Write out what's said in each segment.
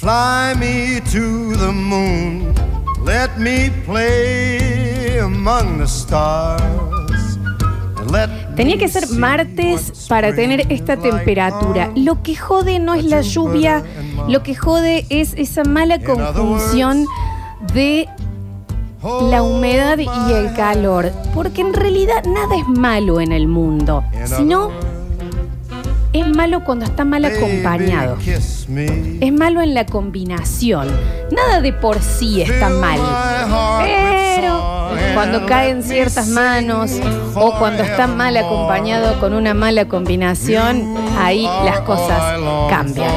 Fly me to the moon. Let me play among the stars. Tenía que ser martes para tener esta temperatura. Lo que jode no es la lluvia, lo que jode es esa mala conjunción de la humedad y el calor. Porque en realidad nada es malo en el mundo, sino es malo cuando está mal acompañado. Es malo en la combinación. Nada de por sí está mal. Pero cuando caen ciertas manos o cuando está mal acompañado con una mala combinación, ahí las cosas cambian.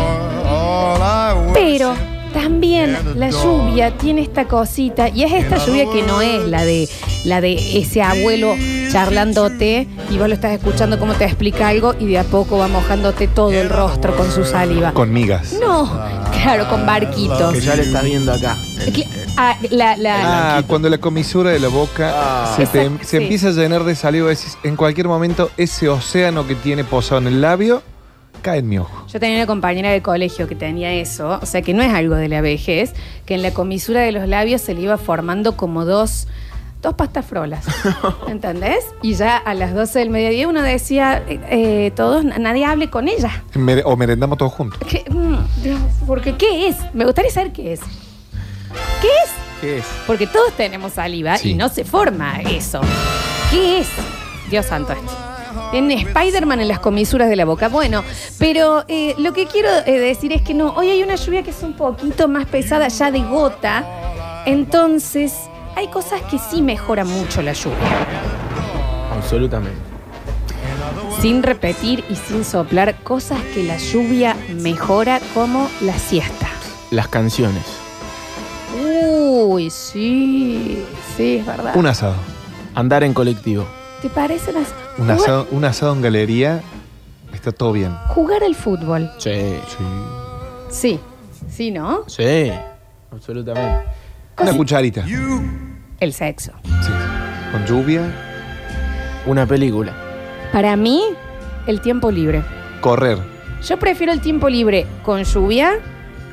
Pero también la lluvia tiene esta cosita y es esta lluvia que no es la de la de ese abuelo charlándote y vos lo estás escuchando cómo te explica algo y de a poco va mojándote todo el rostro con su saliva. Con migas. No, claro, con barquitos. Que ya le estás viendo acá. Ah, la- la- Ah, cuando la comisura de la boca Ah. se, te- Exacto, se sí. empieza a llenar de saliva, decís, en cualquier momento ese océano que tiene posado en el labio cae en mi ojo. Yo tenía una compañera de colegio que tenía eso, o sea que no es algo de la vejez, que en la comisura de los labios se le iba formando como dos, dos pastas frolas. ¿Entendés? Y ya a las 12 del mediodía uno decía, eh, eh, todos, nadie hable con ella. Mere- o merendamos todos juntos. ¿Qué? Mm, Dios, porque ¿qué es? Me gustaría saber qué es. ¿Qué es? ¿Qué es? Porque todos tenemos saliva Sí. y no se forma eso. ¿Qué es? Dios santo esto. En Spider-Man en las comisuras de la boca. Bueno, pero eh, lo que quiero eh, decir es que no, hoy hay una lluvia que es un poquito más pesada ya de gota. Entonces, hay cosas que sí mejoran mucho la lluvia. Absolutamente. Sin repetir y sin soplar, cosas que la lluvia mejora como la siesta. Las canciones. Uy, sí, sí, es verdad. Un asado. Andar en colectivo. ¿Te parecen las... Un asado, un asado en galería, está todo bien. Jugar al fútbol. Sí. Sí. Sí, sí, ¿no? Sí. Absolutamente. Una cucharita. El sexo. Sí. Con lluvia, Una película. Para mí, el tiempo libre. correr. Yo prefiero el tiempo libre con lluvia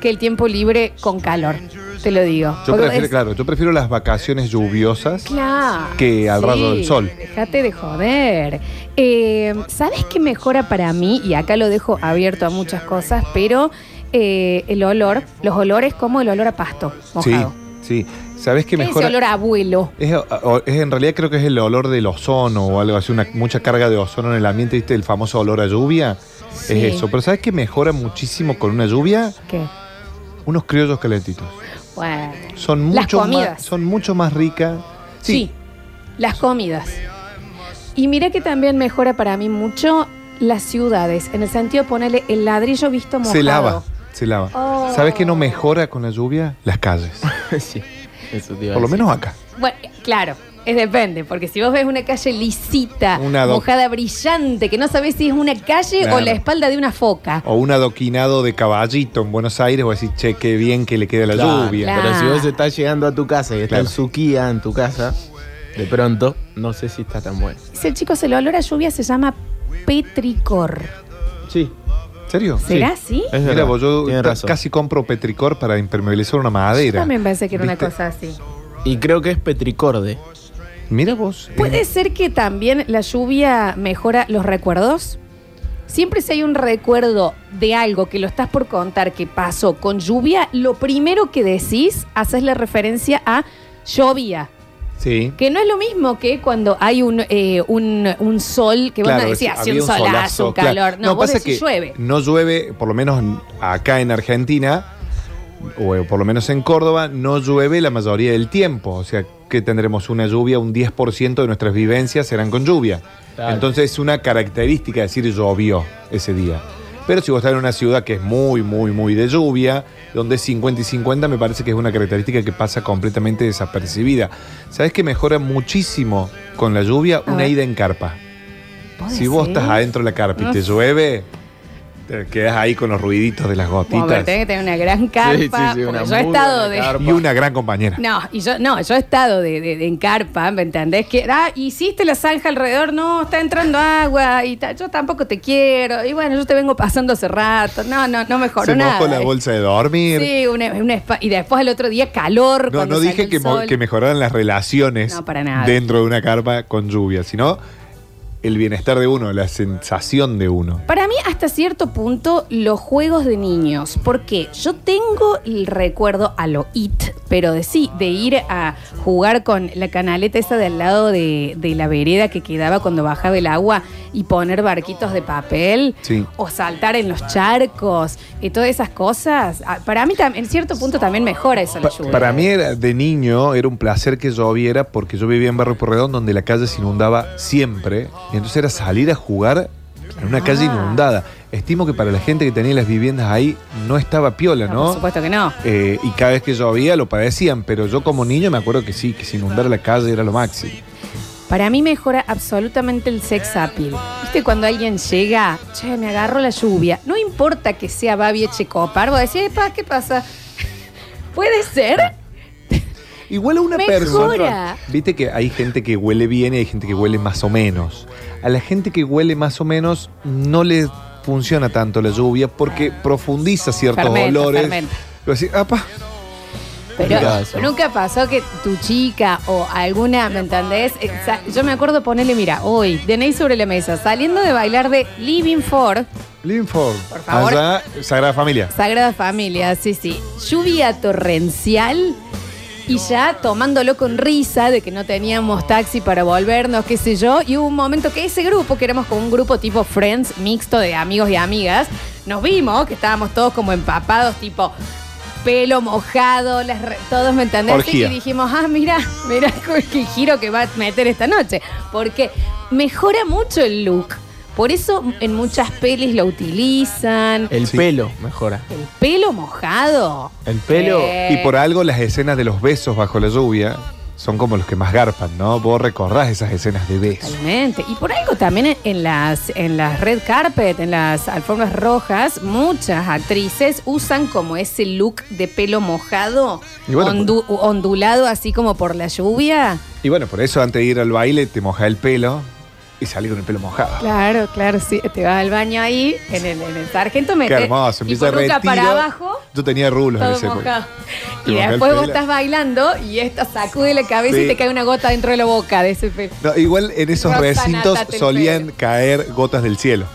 que el tiempo libre con calor. Te lo digo. Yo Porque prefiero, es- claro, yo prefiero las vacaciones lluviosas. Claro. que al rayo del sol. Déjate de joder. Eh, ¿Sabes qué mejora para mí? Y acá lo dejo abierto a muchas cosas, pero eh, el olor, los olores como el olor a pasto mojado. Sí, sí. ¿Sabes qué ¿Qué es mejora? ese olor a abuelo? Es, o- es- en realidad creo que es el olor del ozono o algo así, una, mucha carga de ozono en el ambiente, ¿viste? El famoso olor a lluvia. Sí. Es eso. Pero ¿sabes qué mejora muchísimo con una lluvia? ¿Qué? Unos criollos calentitos. Bueno. Son Las mucho comidas. más, son mucho más ricas. Sí. las comidas. Y mira que también mejora para mí mucho las ciudades, en el sentido de ponerle el ladrillo visto mojado. Se lava, se lava. Oh. ¿Sabes qué no mejora con la lluvia? Las calles. sí. Eso te iba a Por lo menos acá. Bueno, claro, es depende, porque si vos ves una calle lisita, Una mojada brillante, que no sabés si es una calle Claro. o la espalda de una foca. O un adoquinado de caballito en Buenos Aires, o decir, che, qué bien que le queda la Claro, lluvia. claro. Pero si vos estás llegando a tu casa y está Claro. el Suquía en tu casa, de pronto, no sé si está tan bueno. Dice, chicos, el olor a lluvia se llama petricor. Sí. ¿En serio? ¿Será así? Es Mira, verdad. vos, yo casi compro petricor para impermeabilizar una Yo madera. también pensé que era una cosa así. Y creo que es petricorde. Mira vos. eh, ¿Puede ser que también la lluvia mejora los recuerdos? Siempre si hay un recuerdo de algo que lo estás por contar que pasó con lluvia, lo primero que decís, haces la referencia a llovía. Sí. Que no es lo mismo que cuando hay un, eh, un, un sol, que vos Claro, no decías, es- hace un solazo, un claro. calor. No, vos pasa decís que llueve. No llueve, por lo menos en- acá en Argentina, o por lo menos en Córdoba, no llueve la mayoría del tiempo. O sea, que tendremos una lluvia, un 10% de nuestras vivencias serán con lluvia. Claro. Entonces es una característica decir llovió ese día. Pero si vos estás en una ciudad que es muy, muy, muy de lluvia, donde es 50 y 50, me parece que es una característica que pasa completamente desapercibida. ¿Sabes que mejora muchísimo con la lluvia? A una ver. ida en carpa. ¿Puede Si vos ser? estás adentro de la carpa y te llueve, Te quedas ahí con los ruiditos de las gotitas. tenés que tener una gran carpa. Sí, sí, sí, una yo he estado buena de. carpa. Y una gran compañera. No, y yo, no, yo he estado de, de- de en carpa, ¿me entendés? Que, ah, hiciste la zanja alrededor, no, está entrando agua, y ta- yo tampoco te quiero, y bueno, yo te vengo pasando hace rato, no, no, no mejoró Se nada. la eh. bolsa de dormir. Sí, una, una espa- y después al otro día calor. No, no dije el que, que mejoraran las relaciones No, para nada. dentro de una carpa con lluvia, sino el bienestar de uno, la sensación de uno. Para mí, hasta cierto punto, los juegos de niños. Porque yo tengo el recuerdo a lo IT, pero de sí, de ir a jugar con la canaleta esa de al lado de, de la vereda que quedaba cuando bajaba el agua y poner barquitos de papel. Sí. O saltar en los charcos y todas esas cosas. Ah, Para mí, tam- en cierto punto, también mejora eso la Pa- lluvia. para mí era, de niño era un placer que lloviera porque yo vivía en Barrio Porredón donde la calle se inundaba siempre. Y entonces era salir a jugar en una calle Ah. inundada. Estimo que para la gente que tenía las viviendas ahí no estaba piola, No. Por supuesto que no. Eh, y cada vez que llovía lo padecían, pero yo como niño me acuerdo que sí, que si inundara la calle era lo máximo. Para mí mejora absolutamente el sex appeal. ¿Viste cuando alguien llega, che, me agarro la lluvia? No importa que sea Babi Echecopar, vos decís, "Epa, ¿qué pasa? Puede ser. Igual a una Mejora. persona. Viste que hay gente que huele bien y hay gente que huele más o menos. A la gente que huele más o menos no le funciona tanto la lluvia porque profundiza ciertos Fermenta, olores. fermenta. Pero así, apa, Pero nunca pasó que tu chica o alguna, ¿me entendés? Eh, sa- Yo me acuerdo ponerle, mira, hoy, DNI sobre la mesa, saliendo de bailar de Living For, Linford. Por favor. Allá, Sagrada Familia. Sagrada Familia, sí, sí. Lluvia torrencial y ya tomándolo con risa de que no teníamos taxi para volvernos, qué sé yo. Y hubo un momento que ese grupo, que éramos como un grupo tipo Friends, mixto de amigos y amigas, nos vimos que estábamos todos como empapados, tipo pelo mojado, las re- todos me entendés Orgía. y dijimos, ah, mira, mira el giro que va a meter esta noche. Porque mejora mucho el look. Por eso en muchas pelis lo utilizan. El Sí. pelo mejora. El pelo mojado. El pelo. Eh, Y por algo las escenas de los besos bajo la lluvia son como los que más garpan, ¿no? Vos recordás esas escenas de besos. Totalmente. Y por algo también en- las, en las red carpet, en las alfombras rojas, muchas actrices usan como ese look de pelo mojado, bueno, ondu- ondulado así como por la lluvia. Y bueno, por eso antes de ir al baile te moja el pelo y salí con el pelo mojado. Claro, claro, sí. Te vas al baño ahí, en el, en el sargento, Qué metes hermoso, y empieza retiro. para abajo, Yo tenía rulos en ese mojado. Y después vos estás bailando y esta sacude la cabeza Sí. y te cae una gota dentro de la boca de ese pelo. No, igual en esos recintos solían pelo. caer gotas del cielo.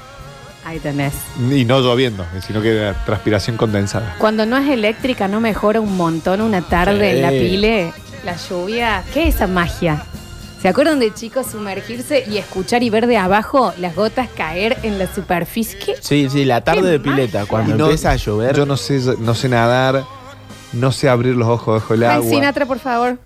Ahí tenés. Y no lloviendo, sino que era transpiración condensada. Cuando no es eléctrica, ¿no mejora un montón una tarde Sí. en la pile? La lluvia. ¿Qué es esa magia? ¿Se acuerdan de chicos sumergirse y escuchar y ver de abajo las gotas caer en la superficie? ¿Qué? Sí, sí, la tarde de pileta, magia. cuando no- empieza a llover. Yo no sé, no sé nadar, no sé abrir los ojos bajo el Frank agua. Sinatra, por favor.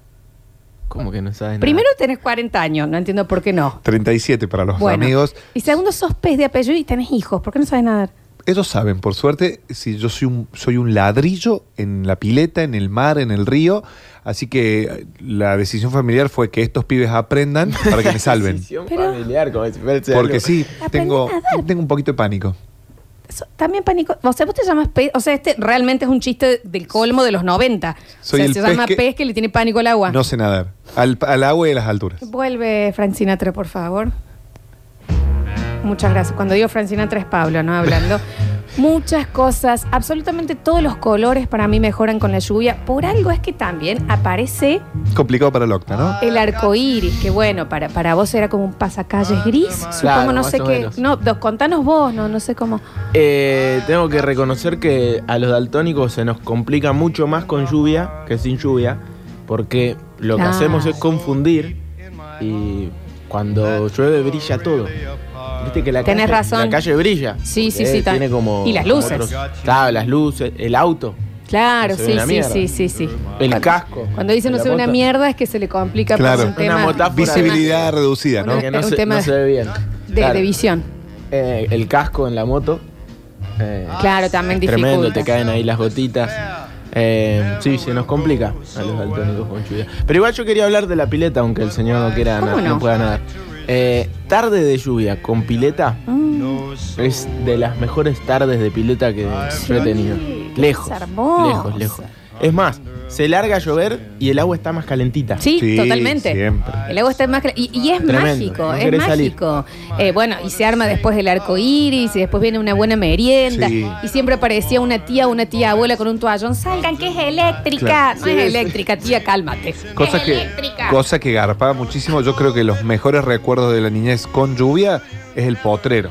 Como que no sabes nada. Primero tenés 40 años, no entiendo por qué no. 37 para los Bueno. amigos. Y segundo, sos pez de apellido y tenés hijos. ¿Por qué no sabes nadar? Ellos saben, por suerte, si yo soy un, soy un ladrillo en la pileta, en el mar, en el río. Así que eh, la decisión familiar fue que estos pibes aprendan para que me salven. Decisión Pero- familiar, como si Porque algo- sí, tengo, tengo un poquito de pánico. Eso, también pánico. O sea, vos te llamas pez. O sea, este realmente es un chiste del colmo de los 90. Soy o sea, el se pez llama que- pez que le tiene pánico al agua. No sé nadar. Al, al agua y a las alturas. Vuelve Frank Sinatra, por favor. Muchas gracias. Cuando digo Frank Sinatra es Pablo, ¿no? Hablando. Muchas cosas, absolutamente todos los colores para mí mejoran con la lluvia. Por algo es que también aparece Complicado para el Octa, ¿no? el arco iris, que bueno, para, para vos era como un pasacalles gris. Supongo, Claro, no sé qué. No, dos, contanos vos, no, no sé cómo. Eh, tengo que reconocer que a los daltónicos se nos complica mucho más con lluvia que sin lluvia, porque lo que Claro. hacemos es confundir y cuando llueve brilla todo. Viste que la Tenés calle, razón. La calle brilla. Sí, sí, sí, Tiene como. y las luces. otros- claro, las luces, el auto, Claro, sí, sí, sí, sí, sí. el Cuando- casco. Cuando dicen no se ve una mierda es que se le complica por Claro. un tema. Visibilidad reducida, ¿no? Una- Que no, un se, tema no se ve bien. de, Claro. de visión. Eh, el casco en la moto. eh, Claro, también Tremendo, dificulta. te caen ahí las gotitas. Eh, sí, se nos complica a los daltónicos con lluvia. Pero igual yo quería hablar de la pileta, aunque el señor no quiera ¿Cómo na- no? pueda nadar. Eh, tarde de lluvia con pileta, Mm. Es de las mejores tardes de pileta que yo he tenido. qué Lejos. Lejos, lejos. Es más, se larga a llover y el agua está más calentita. Sí, Sí, totalmente. siempre. El agua está más clara. Y, y es Tremendo, mágico, no es querés salir. mágico. Eh, bueno, y se arma después el arco iris, y después viene una buena merienda. Sí. Y siempre aparecía una tía o una tía abuela con un toallón. Salgan, que es eléctrica. Claro. No Sí, es sí. eléctrica, tía, cálmate. Cosa es que, eléctrica. cosa que garpaba muchísimo. Yo creo que los mejores recuerdos de la niñez con lluvia es el potrero.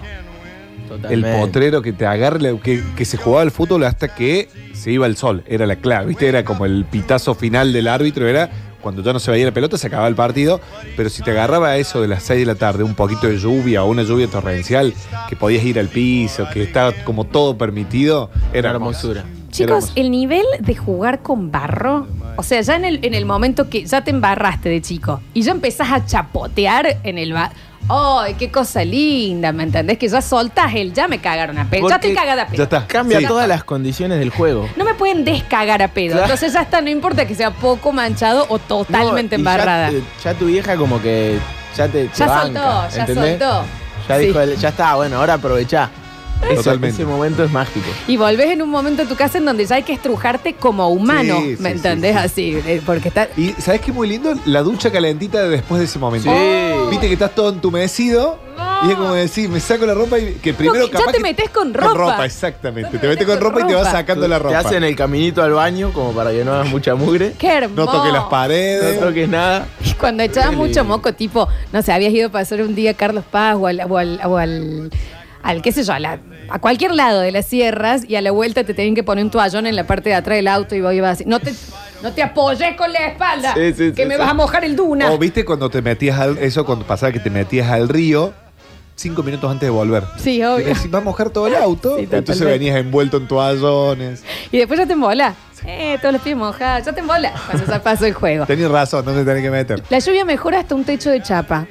El potrero que te agarra, que, que se jugaba el fútbol hasta que se iba el sol. Era la clave, ¿viste? Era como el pitazo final del árbitro, era cuando ya no se veía la pelota, se acababa el partido. Pero si te agarraba eso de las 6 de la tarde, un poquito de lluvia o una lluvia torrencial, que podías ir al piso, que estaba como todo permitido, era hermosura. Chicos, hermoso. el nivel de jugar con barro, o sea, ya en el, en el momento que ya te embarraste de chico y ya empezás a chapotear en el barro. ¡Ay, qué cosa linda! ¿Me entendés? Que ya soltás el ya me cagaron a pedo. Ya Porque te cagada a pedo. Ya está. Cambia Sí. todas las condiciones del juego. No me pueden descagar a pedo. Claro. Entonces ya está, no importa que sea poco manchado o totalmente No, y ya embarrada. Ya, tu vieja como que ya te, te Ya banca, soltó, ya ¿entendés? soltó. Ya Sí. dijo, el- ya está, bueno, ahora aprovechá. Eso- Totalmente. ese momento es mágico. Y volvés en un momento en tu casa en donde ya hay que estrujarte como humano. Sí, sí, ¿Me sí, entendés? sí. Así. eh, Porque está. Y ¿sabes qué muy lindo? La ducha calentita de después de ese momento. Sí. Viste que estás todo entumecido y es como decir, me saco la ropa y que primero que ya capaz te que- metes con ropa. exactamente. Ya Te metes con ropa y te vas sacando la Te ropa. hacen el caminito al baño como para que no hagas mucha mugre. Qué hermoso. No toques las No paredes. toques nada. Y cuando echaba Qué mucho lindo. moco, tipo, no sé, habías ido a pasar un día a Carlos Paz o al, o al, o al, al, qué sé yo, a, la- a cualquier lado de las sierras y a la vuelta te tenían que poner un toallón en la parte de atrás del auto y vos ibas así. No te, no te apoyes con la espalda, Sí, sí, que sí, me sí. vas a mojar el duna. O viste cuando te metías al, eso cuando pasaba que te metías al río cinco minutos antes de volver. Sí, obvio. Y decís, va a mojar todo el auto. Sí, Entonces venías envuelto en toallones. Y después ya te embola. Eh, todos los pies mojados, ya te embola. Cuando ya pasó el juego. Tenés razón, no te tenés que meter. La lluvia mejora hasta un techo de chapa.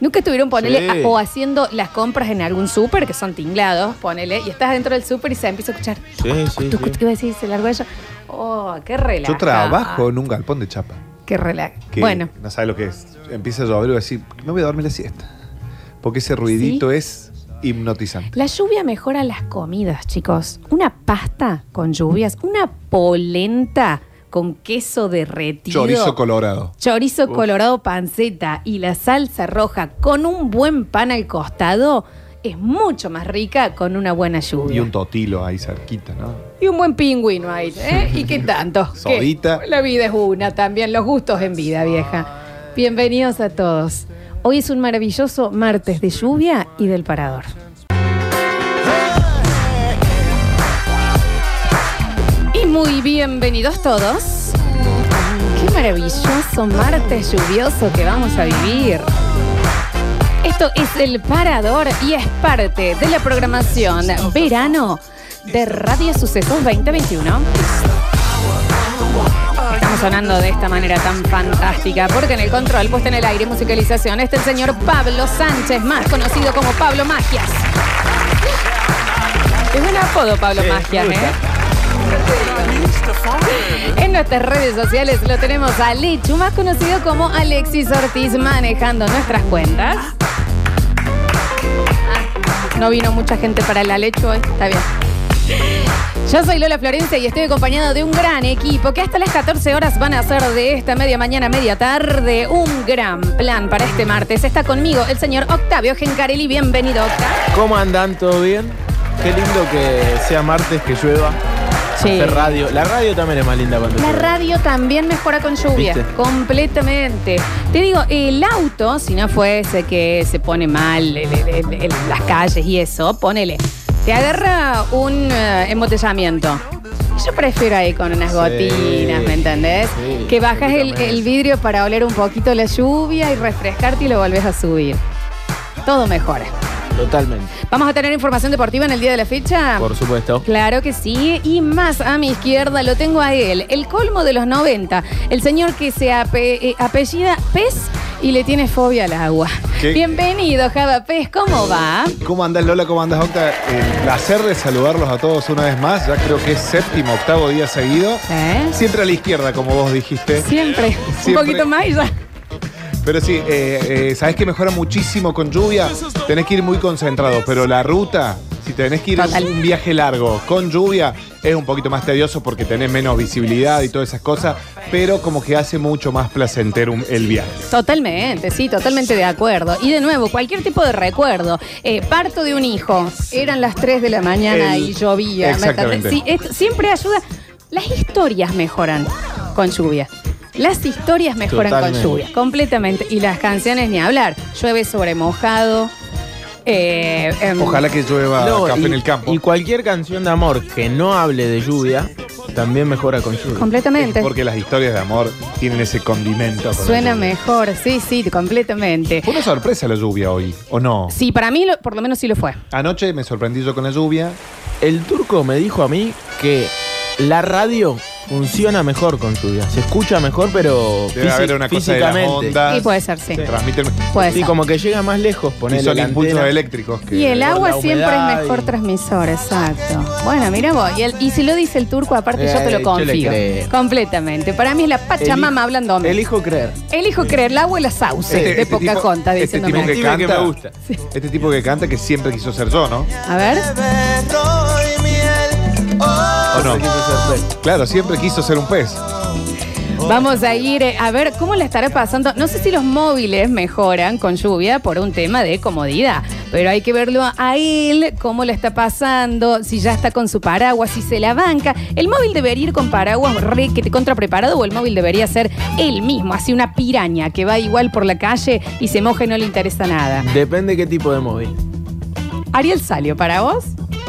Nunca estuvieron ponerle Sí. o haciendo las compras en algún súper que son tinglados, ponele, y estás dentro del súper y se empieza a escuchar. Sí, sí, Tucu, sí. tucu, iba a decir, se largó ella. Oh, qué relaja. Yo trabajo en un galpón de chapa. Qué relaja. Que Bueno, No sabes lo que es. Empieza a llover y voy a decir, me voy a dormir la siesta. Porque ese ruidito es hipnotizante. la lluvia mejora las comidas, chicos. Una pasta con lluvias, una polenta con queso derretido. Chorizo colorado. Chorizo Uf. colorado panceta y la salsa roja con un buen pan al costado es mucho más rica con una buena lluvia. Y un totilo ahí cerquita, ¿no? Y un buen pingüino ahí, ¿eh? ¿Y qué tanto? ¿Qué? La vida es una también, los gustos en vida, vieja. Bienvenidos a todos. Hoy es un maravilloso martes de lluvia y del parador. Muy bienvenidos todos. Qué maravilloso martes lluvioso que vamos a vivir. Esto es el Parador y es parte de la programación Verano de Radio Sucesos 2021. Estamos sonando de esta manera tan fantástica porque en el control, puesta en el aire, musicalización, está el señor Pablo Sánchez, más conocido como Pablo Magias. Es un apodo, Pablo Magias, ¿eh? En nuestras redes sociales lo tenemos a Lechu, más conocido como Alexis Ortiz, manejando nuestras cuentas. Ah, no vino mucha gente para la Lechu hoy, está bien. Yo soy Lola Florencia y estoy acompañado de un gran equipo que hasta las 14 horas van a hacer de esta media mañana, media tarde, un gran plan para este martes. Está conmigo el señor Octavio Gencarelli. Bienvenido, Octavio. ¿Cómo andan? ¿Todo bien? Qué lindo que sea martes, que llueva. Sí. Hacer radio. La radio también es más linda cuando La llueve. radio también mejora con lluvia, ¿Viste? completamente. Te digo, el auto, si no fuese que se pone mal el- el- el- el- las calles y eso, ponele, te agarra un eh, embotellamiento. Yo prefiero ahí con unas Sí, gotinas, ¿me entendés? sí, que bajas el, el vidrio para oler un poquito la lluvia y refrescarte y lo volvés a subir. Todo mejora. Totalmente. ¿Vamos a tener información deportiva en el día de la fecha? Por supuesto. Claro que sí, y más a mi izquierda lo tengo a él, el colmo de los 90, el señor que se ape- eh, apellida Pez y le tiene fobia al agua. ¿Qué? Bienvenido, Java Pez, ¿cómo va? ¿Cómo andas Lola? ¿Cómo andas Octa? El placer de saludarlos a todos una vez más. Ya creo que es séptimo, octavo día seguido. ¿Eh? Siempre a la izquierda, como vos dijiste. Siempre, un Siempre. poquito más y ya. Pero sí, eh, eh, ¿sabes que mejora muchísimo con lluvia? Tenés que ir muy concentrado, pero la ruta, si tenés que ir Total. un viaje largo con lluvia, es un poquito más tedioso porque tenés menos visibilidad y todas esas cosas, pero como que hace mucho más placentero un- el viaje. Totalmente, sí, totalmente de acuerdo. Y de nuevo, cualquier tipo de recuerdo. Eh, parto de un hijo, eran las 3 de la mañana El- y llovía. ¿me Exactamente. entendés? Sí, esto siempre ayuda. Las historias mejoran con lluvia. Las historias mejoran Totalmente. con lluvia, completamente. Y las canciones ni hablar. Llueve sobre mojado. eh, em, Ojalá que llueva No, café y, en el campo. y cualquier canción de amor que no hable de lluvia también mejora con lluvia. Completamente. Porque las historias de amor tienen ese condimento. con la Suena lluvia. mejor, sí, sí, completamente. Fue una sorpresa la lluvia hoy, ¿o no? Sí, para mí lo- por lo menos sí lo fue. Anoche me sorprendí yo con la lluvia. El turco me dijo a mí que la radio funciona mejor con lluvia. Se escucha mejor, pero Debe haber una cosa de las físicamente. ondas. Y puede ser, sí. Transmiten Puede Sí, ser. como que llega más lejos y ponerle son impulsos eléctricos. que- Y el agua la siempre humedad es mejor y- transmisor, exacto. Bueno, mira vos. Y, el- y si lo dice el turco, aparte yo te Eh, lo yo le confío. creo. Completamente. Para mí es la Pachamama hablando. Elijo creer. Elijo creer el agua y la sauce Este- de este tipo- Pocahontas, este diciéndome. tipo que Dime que canta, me gusta. Este tipo que canta que siempre quiso ser yo, ¿no? A ver. Claro, siempre quiso ser un pez. Vamos a ir eh, a ver cómo le estará pasando. No sé si los móviles mejoran con lluvia por un tema de comodidad, pero hay que verlo a él, cómo le está pasando, si ya está con su paraguas, si se la banca. El móvil debería ir con paraguas re que te contra preparado o el móvil debería ser él mismo, así una piraña que va igual por la calle y se moja y no le interesa nada. Depende qué tipo de móvil. Ariel salió para vos.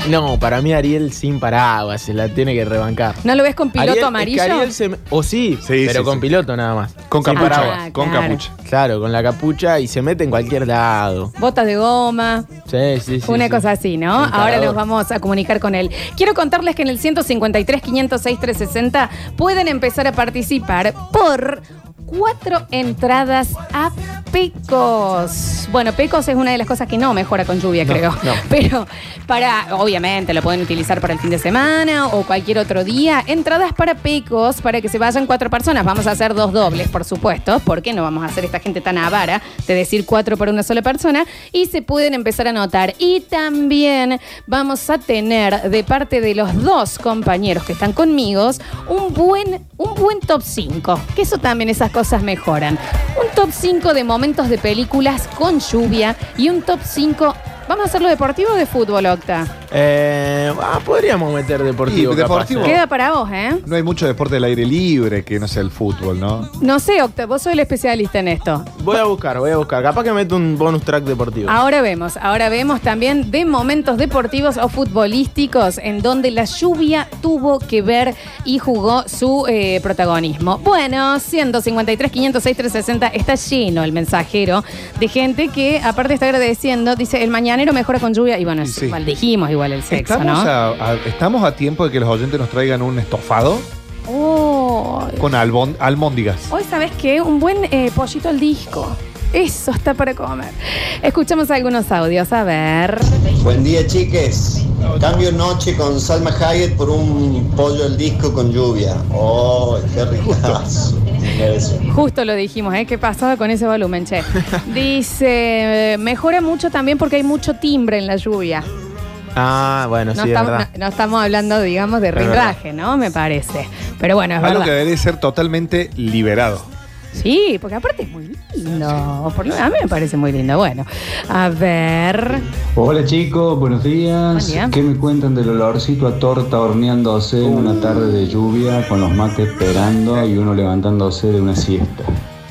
No, para mí Ariel sin paraguas, se la tiene que rebancar. ¿No lo ves con piloto Ariel- es que amarillo? Ariel se me- o sí, Sí, pero sí, con sí. piloto nada más. Con Sin capucha. paraguas. con claro. capucha. Claro, con la capucha y se mete en cualquier lado. Botas de goma. Sí, sí, sí. Una sí. cosa así, ¿no? Encarador. Ahora nos vamos a comunicar con él. Quiero contarles que en el 153 506 360 pueden empezar a participar por cuatro entradas a Pecos. Bueno, Pecos es una de las cosas que no mejora con lluvia, No, creo. no. Pero para, obviamente, lo pueden utilizar para el fin de semana o cualquier otro día. Entradas para Pecos para que se vayan cuatro personas. Vamos a hacer dos dobles, por supuesto, porque no vamos a hacer esta gente tan avara de decir cuatro por una sola persona. Y se pueden empezar a anotar. Y también vamos a tener de parte de los dos compañeros que están conmigo un buen, un buen top 5. Que eso también, esas cosas mejoran. Un top 5 de momentos de películas con lluvia y un top 5. ¿Vamos a hacerlo deportivo o de fútbol, Octa? Eh, ah, podríamos meter deportivo. Y deportivo. capaz, ¿eh? Queda para vos, ¿eh? No hay mucho deporte del aire libre que no sea el fútbol, ¿no? No sé, Octa, vos sos el especialista en esto. Voy a buscar, voy a buscar. Capaz que meto un bonus track deportivo. Ahora vemos, ahora vemos también de momentos deportivos o futbolísticos en donde la lluvia tuvo que ver y jugó su eh, protagonismo. Bueno, 153, 506, 360, está lleno el mensajero de gente que aparte está agradeciendo, dice, el mañanero mejora con lluvia y bueno, es Sí. igual dijimos igual el sexo, ¿Estamos, ¿no? a, a- ¿Estamos a tiempo de que los oyentes nos traigan un estofado Oh, con albón- almóndigas? Hoy, ¿sabes qué? Un buen eh, pollito al disco. Eso está para comer. Escuchamos algunos audios, a ver. Buen día, chiques. Cambio noche con Salma Hayek por un pollo al disco con lluvia. ¡Oh, qué ricazo! Eso. Justo lo dijimos, ¿eh? ¿Qué pasaba con ese volumen, che? Dice, mejora mucho también porque hay mucho timbre en la lluvia. Ah, bueno, No, sí, es estamos, verdad. no- no estamos hablando, digamos, de rindraje, ¿no? Me parece. Pero bueno, es Algo que debe ser totalmente liberado. Sí, porque aparte es muy lindo. Por lo- A mí me parece muy lindo. Bueno, a ver. Hola chicos, buenos días. Buen día. ¿Qué me cuentan del olorcito a torta horneándose en una tarde de lluvia con los mates esperando y uno levantándose de una siesta?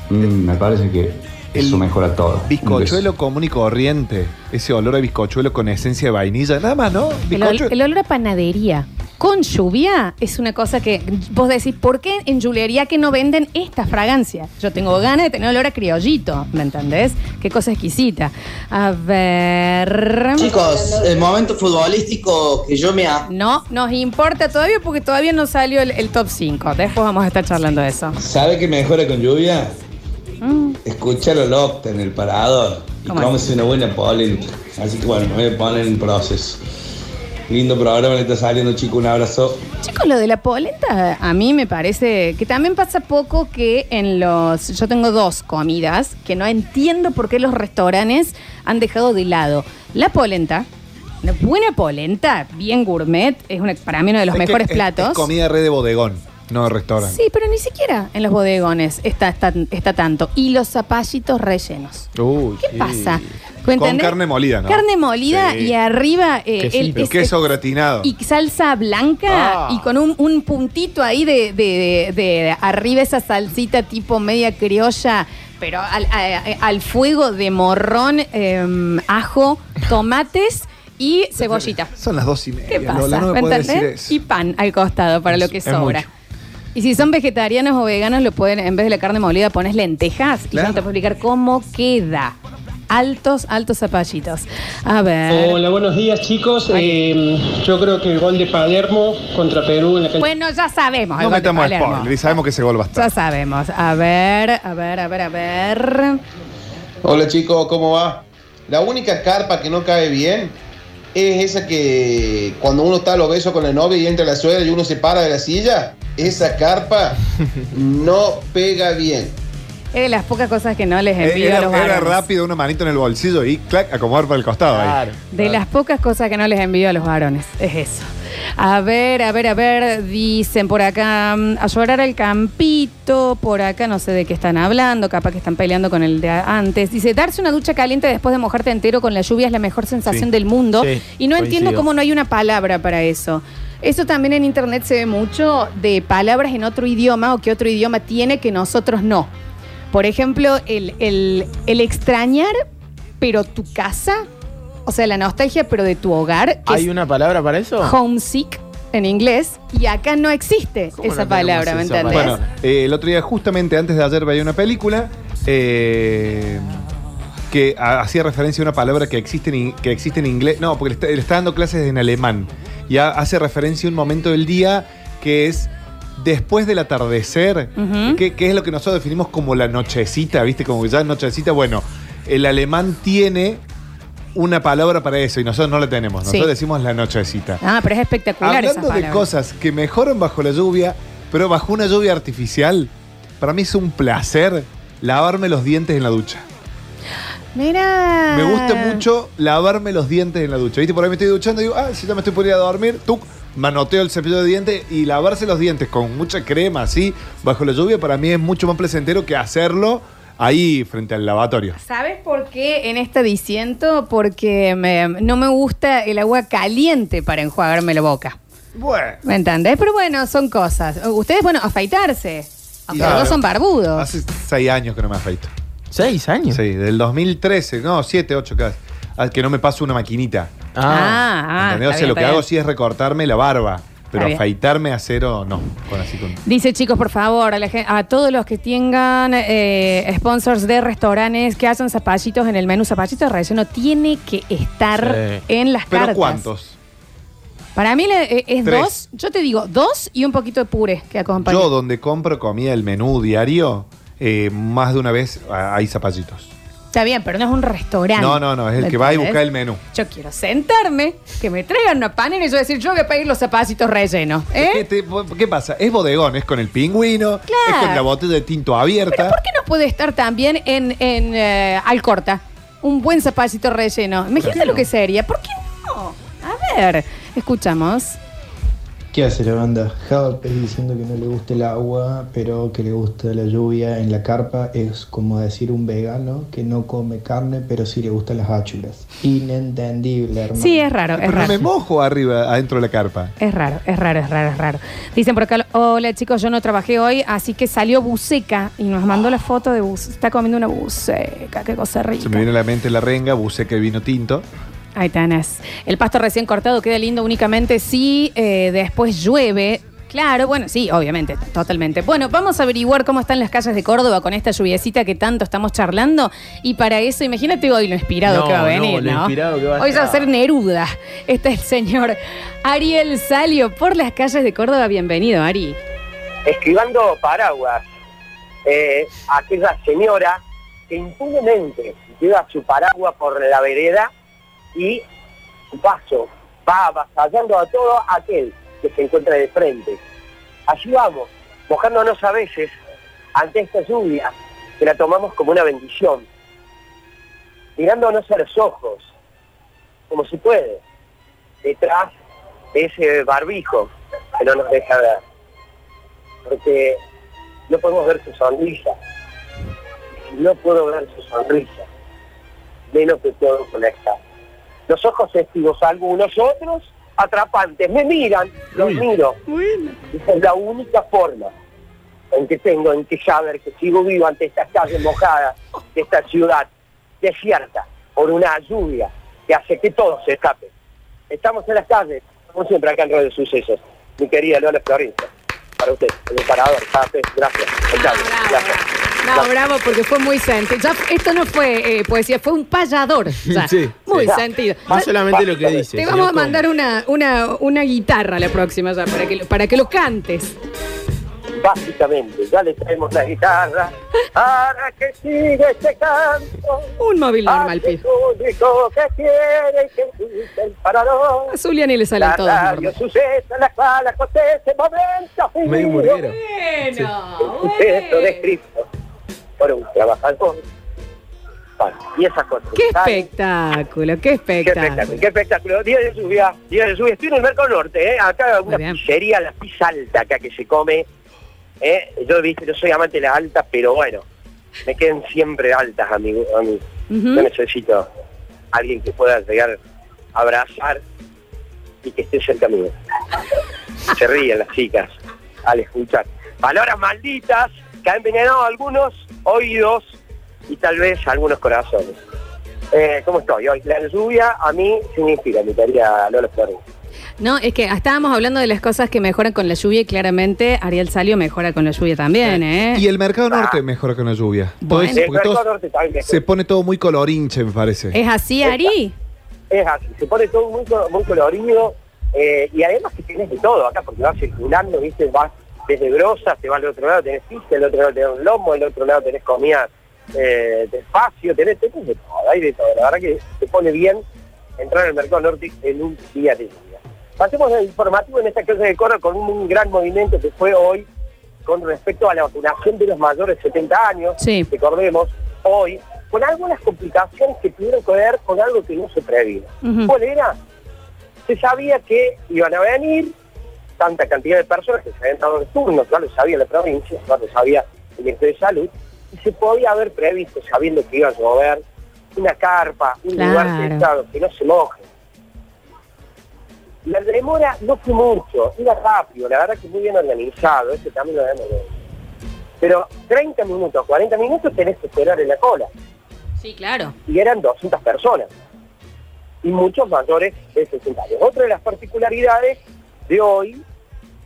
Mm, me parece que eso mejora todo. Bizcochuelo común y corriente. Ese olor a bizcochuelo con esencia de vainilla. Nada más, ¿no? El, ol- Bizcochuelo. el olor a panadería con lluvia es una cosa que vos decís, ¿por qué en julería que no venden esta fragancia? Yo tengo ganas de tener olor a criollito, ¿me entendés? Qué cosa exquisita. A ver. Chicos, el momento futbolístico que yo me ha... No nos importa todavía porque todavía no salió el, el top 5. Después vamos a estar charlando de eso. ¿Sabe qué mejora con lluvia? Mm. Escuchar al Octa en el parador y ¿Cómo cómese una buena polenta. Así que bueno, me voy a poner en proceso. Lindo programa, le está saliendo, chico. Un abrazo. Chicos, lo de la polenta a mí me parece que también pasa poco que en los... Yo tengo dos comidas que no entiendo por qué los restaurantes han dejado de lado. La polenta, una buena polenta, bien gourmet, es una, para mí uno de los Es que mejores es- platos. Es comida re de bodegón, no de restaurante. Sí, pero ni siquiera en los bodegones está, está, está tanto. Y los zapallitos rellenos. Uy, ¿Qué sí. pasa? Con carne molida, ¿no? Carne molida Sí. y arriba eh, el, es- Queso gratinado. y salsa blanca Ah. y con un, un puntito ahí de, de- de- de arriba esa salsita tipo media criolla, pero al, a- al fuego de morrón, em, ajo, tomates y cebollita. Son las dos y media. ¿Qué pasa? Lola, no me decir eso. Y pan al costado para lo que Es sobra. mucho. Y si son vegetarianos o veganos, lo pueden, en vez de la carne molida, pones lentejas. Y Claro. yo te puedo explicar cómo queda. Altos, altos zapallitos. A ver. Hola, buenos días chicos. Eh, yo creo que el gol de Palermo contra Perú en la cancha. Bueno, ya sabemos. No algo de metamos Palermo. spoiler y sabemos que ese gol va a Ya estar. sabemos. A ver, a ver, a ver, a ver. Hola chicos, ¿cómo va? La única carpa que no cae bien es esa que cuando uno está a los besos con la novia y entra la suegra y uno se para de la silla, esa carpa no pega bien. Es de las pocas cosas que no les envío Eh, Era, a los era varones. rápido, una manito en el bolsillo y clac, acomodar para el costado Claro. De las pocas cosas que no les envío a los varones. Es eso. A ver, a ver, a ver. Dicen por acá, mm, a llorar al campito. Por acá no sé de qué están hablando. Capaz que están peleando con el de antes. Dice, darse una ducha caliente después de mojarte entero con la lluvia es la mejor sensación Sí. del mundo. Sí, y no entiendo cómo no hay una palabra para eso. Eso también en internet se ve mucho de palabras en otro idioma o que otro idioma tiene que nosotros no. Por ejemplo, el, el- el extrañar, pero tu casa, o sea, la nostalgia, pero de tu hogar, que ¿Hay es una palabra para eso? homesick en inglés, y acá no existe ¿Cómo esa no palabra, ¿me entendés? Bueno, eh, el otro día, justamente antes de ayer, veía una película eh, que ha- hacía referencia a una palabra que existe en, que existe en inglés. No, porque le está, le está dando clases en alemán. Y ha- hace referencia a un momento del día que es después del atardecer, que, que es lo que nosotros definimos como la nochecita, ¿viste? Como que ya es nochecita. Bueno, el alemán tiene una palabra para eso y nosotros no la tenemos. Nosotros Sí. decimos la nochecita. Ah, pero es espectacular esa Hablando de cosas que mejoran bajo la lluvia, pero bajo una lluvia artificial, para mí es un placer lavarme los dientes en la ducha. Mira. Me gusta mucho lavarme los dientes en la ducha. ¿Viste? Por ahí me estoy duchando y digo, ah, si ya me estoy ir a dormir, tú manoteo el cepillo de dientes y lavarse los dientes con mucha crema así, bajo la lluvia, para mí es mucho más placentero que hacerlo ahí frente al lavatorio. ¿Sabes por qué en esta diciendo? Porque me- no me gusta el agua caliente para enjuagarme la boca. Bueno. ¿Me entendés? Pero bueno, son cosas. Ustedes, bueno, afeitarse. Aunque Claro. los dos son barbudos. Hace seis años que no me afeito. ¿Seis años? Sí, del 2013, no, siete, ocho casi. Ah, Que no me paso una maquinita. Ah, Ah, ah. ¿Entendés? O está sea, lo que hago sí es recortarme la barba. Pero Está bien. afeitarme a cero, no. Con así con. Dice, chicos, por favor, a, la gen- a todos los que tengan eh, sponsors de restaurantes que hacen zapallitos en el menú, zapallitos de relleno, tiene que estar Sí. en las ¿Pero cartas. cuántos? Para mí le- eh, es Tres. dos. Yo te digo, dos y un poquito de puré que acompaña. Yo, donde compro comida del menú diario, eh, más de una vez ah, hay zapallitos. Está bien, pero no es un restaurante. No, no, no, es el ¿Me que va y entendés? busca el menú. Yo quiero sentarme, que me traigan una panera y yo decir, yo voy a pedir los zapallitos rellenos. ¿eh? Te- ¿Qué pasa? Es bodegón, es con el pingüino, es Claro. con la botella de tinto Pero abierta. ¿por qué no puede estar también en, en eh, Alcorta? Un buen zapacito relleno. Imagínate lo que sería. ¿Por qué no? A ver, escuchamos. ¿Qué hace la banda? Javape diciendo que no le gusta el agua, pero que le gusta la lluvia en la carpa. Es como decir un vegano que no come carne, pero sí le gustan las achuras. Inentendible, hermano. Sí, es raro, es Pero raro. me mojo arriba, adentro de la carpa. Es raro, es raro, es raro, es raro. Dicen por acá, hola chicos, yo no trabajé hoy, así que salió buceca y nos mandó la foto de buceca. Está comiendo una buceca, qué cosa rica. Se me viene a la mente la renga, buceca y vino tinto. Ahí tenés. El pasto recién cortado queda lindo únicamente si eh, después llueve. Claro, bueno, sí, obviamente, totalmente. Bueno, vamos a averiguar cómo están las calles de Córdoba con esta lluviecita que tanto estamos charlando. Y para eso, imagínate hoy lo inspirado No, que va a no, venir, lo ¿no? inspirado que va a hoy va a ser Neruda. Este es el señor Ariel Salio por las calles de Córdoba. Bienvenido, Ari. esquivando paraguas. Eh, aquella señora que impunemente lleva su paraguas por la vereda y su paso va avasallando a todo aquel que se encuentra de frente. Allí vamos, mojándonos a veces ante esta lluvia, que la tomamos como una bendición, mirándonos a los ojos, como se puede, detrás de ese barbijo que no nos deja ver. Porque no podemos ver su sonrisa. No puedo ver su sonrisa. Menos que puedo conectar. Los ojos testigos algunos, otros atrapantes. Me miran, los miro. Esa es la única forma en que tengo en que saber que sigo vivo ante estas calles mojadas de esta ciudad desierta por una lluvia que hace que todo se escape. Estamos en las calles, como siempre acá en Radio Sucesos. Mi querida Lola Florencia, para usted, el parador, gracias. gracias. No, bravo, porque fue muy sentido. Ya, esto no fue eh, poesía, fue un payador. ya. Sí. Muy Sí. sentido. No solamente lo que dice. Te vamos a mandar una, una, una guitarra la próxima ya, para que, lo- para que lo cantes. Básicamente, ya le traemos la guitarra para que siga este canto. Un móvil normal, que quiere que escuche el parador. A Zulian y le salen La todos. radio suceso en la cual acontece momento Medio murguero. Bueno, descrito trabajador. Bueno, y esas cosas. Qué espectáculo, qué espectáculo, qué espectáculo. Día de lluvia, día de lluvia. Estoy en el Mercado Norte, ¿eh? Acá una pizzería, la pizza alta acá que se come. ¿eh? Yo, viste, no soy amante de las altas, pero bueno, me quedan siempre altas. A mí. Ujú. Yo necesito alguien que pueda llegar a abrazar y que esté cerca mío. Se ríen las chicas al escuchar. Palabras malditas que han envenenado algunos oídos y tal vez algunos corazones. Eh, ¿Cómo estoy hoy? La lluvia a mí inspira, mi querida Lola Flores. No, es que estábamos hablando de las cosas que mejoran con la lluvia y claramente Ariel Salio mejora con la lluvia también, ¿eh? Y el mercado norte mejora con la lluvia. Bueno. El Mercado Norte también se pone todo muy colorinche, me parece. ¿Es así, Ari? Es así, se pone todo muy colorido eh, y además que tienes de todo acá porque vas circulando, viste, vas desde grosas, te vas al otro lado, tenés pizza, al otro lado tenés un lomo, al otro lado tenés comida eh, de espacio, tenés, tenés de todo, hay de todo. La verdad que te pone bien entrar al mercado norte en un día de lluvia. Pasemos al informativo en esta clase de coro con un, gran movimiento que fue hoy con respecto a la vacunación de los mayores de 70 años. Sí. Recordemos, hoy, con algunas complicaciones que tuvieron que ver con algo que no se previo. Ujú. ¿Cuál era? Se sabía que iban a venir tanta cantidad de personas que se habían dado el turno, ya lo sabía la provincia, ya lo sabía el Ministerio de Salud, y se podía haber previsto, sabiendo que iba a llover, una carpa, un Claro. lugar sentado, que no se moje. La demora no fue mucho, iba rápido, la verdad que muy bien organizado, este también lo debemos ver. Pero 30 minutos, 40 minutos tenés que esperar en la cola Sí, claro. y eran 200 personas y muchos mayores de 60 años. Otra de las particularidades de hoy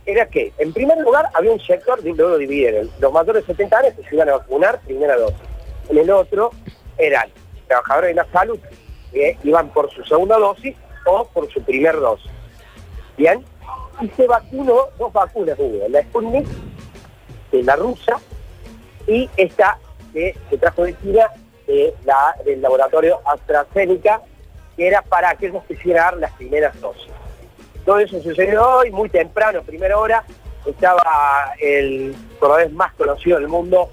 era que, en primer lugar, había un sector, luego lo dividieron, los mayores de 70 años que se iban a vacunar primera dosis. En el otro eran trabajadores de la salud que iban por su segunda dosis o por su primer dosis. Bien, y se vacunó dos vacunas, hubo, la Sputnik, de la rusa, y esta que se trajo de China de la, del laboratorio AstraZeneca, que era para aquellos que quisieran dar las primeras dosis. Todo eso sucedió hoy, muy temprano, primera hora, estaba el cordobés más conocido del mundo,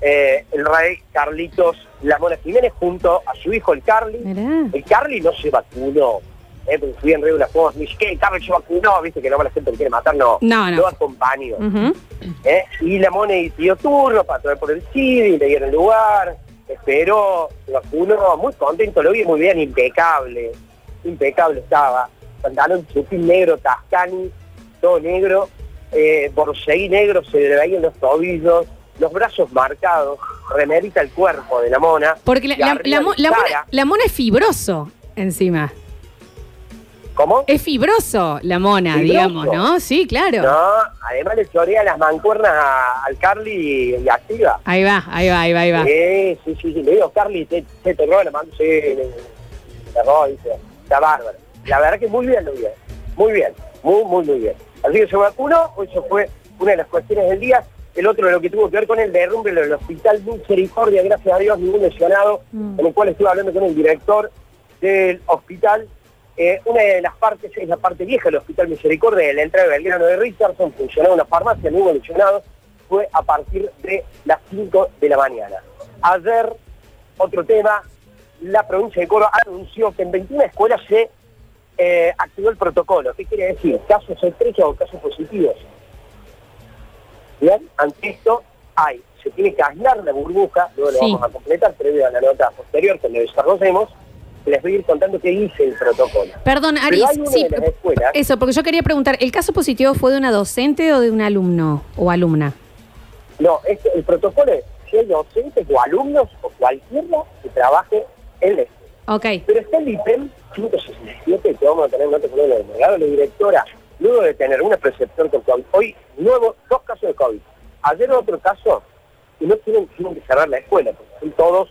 eh, el rey Carlitos Lamona Jiménez, junto a su hijo el Carly. Mirá. El Carly no se vacunó, eh, porque fui en Río de la Foz, me dice, ¿qué? El Carly se vacunó, viste que no la gente lo quiere matar, no. No, no. Lo acompañó. Ujú. ¿eh? Y la Mone pidió turno para traer por el CIDI, le dieron lugar, esperó, se vacunó, muy contento, lo vi muy bien, impecable, impecable estaba. Pantalón chupín negro, Tascani, todo negro, eh, borseí negro, se le veían los tobillos, los brazos marcados, remerita el cuerpo de la mona. Porque la, la- la mo- el la mona, la mona es fibroso encima. ¿Cómo? Es fibroso la mona, ¿Fibroso? digamos, ¿no? Sí, claro. No, además le chorea las mancuernas a- al Carly y, activa. Ahí va, ahí va, ahí va, ahí va. Sí, sí, sí, sí. Le digo, Carly, te, te tocó la mano, sí, le- dice, está bárbaro. La verdad que muy bien lo vi, muy bien, muy, muy, muy bien. Así que se vacunó, eso fue una de las cuestiones del día. El otro de lo que tuvo que ver con el derrumbe del hospital Misericordia, gracias a Dios, ningún lesionado, Mm. en el cual estuve hablando con el director del hospital Eh, una de las partes es la parte vieja del Hospital Misericordia, de la entrada de Belgrano de Richardson, funcionaba una farmacia, muy evolucionado, fue a partir de las 5 de la mañana. Ayer, otro tema, la provincia de Córdoba anunció que en 21 escuelas se eh, activó el protocolo. ¿Qué quiere decir? Casos estrechos o casos positivos. Bien, ante esto hay, se tiene que aislar la burbuja, luego lo vamos a completar previo a la nota posterior que le desarrollemos, les voy a ir contando qué dice el protocolo. Perdón, Aris, sí, escuelas, eso, porque yo quería preguntar, ¿el caso positivo fue de una docente o de un alumno o alumna? no, este, el protocolo es si hay docentes o alumnos o cualquiera que trabaje en la escuela. Ok, Pero está el IPEM 567 que vamos a tener nota con el delegado, la directora, luego de tener una percepción con COVID. Hoy, nuevo, dos casos de COVID. Ayer otro caso, y no tienen, tienen que cerrar la escuela, porque son todos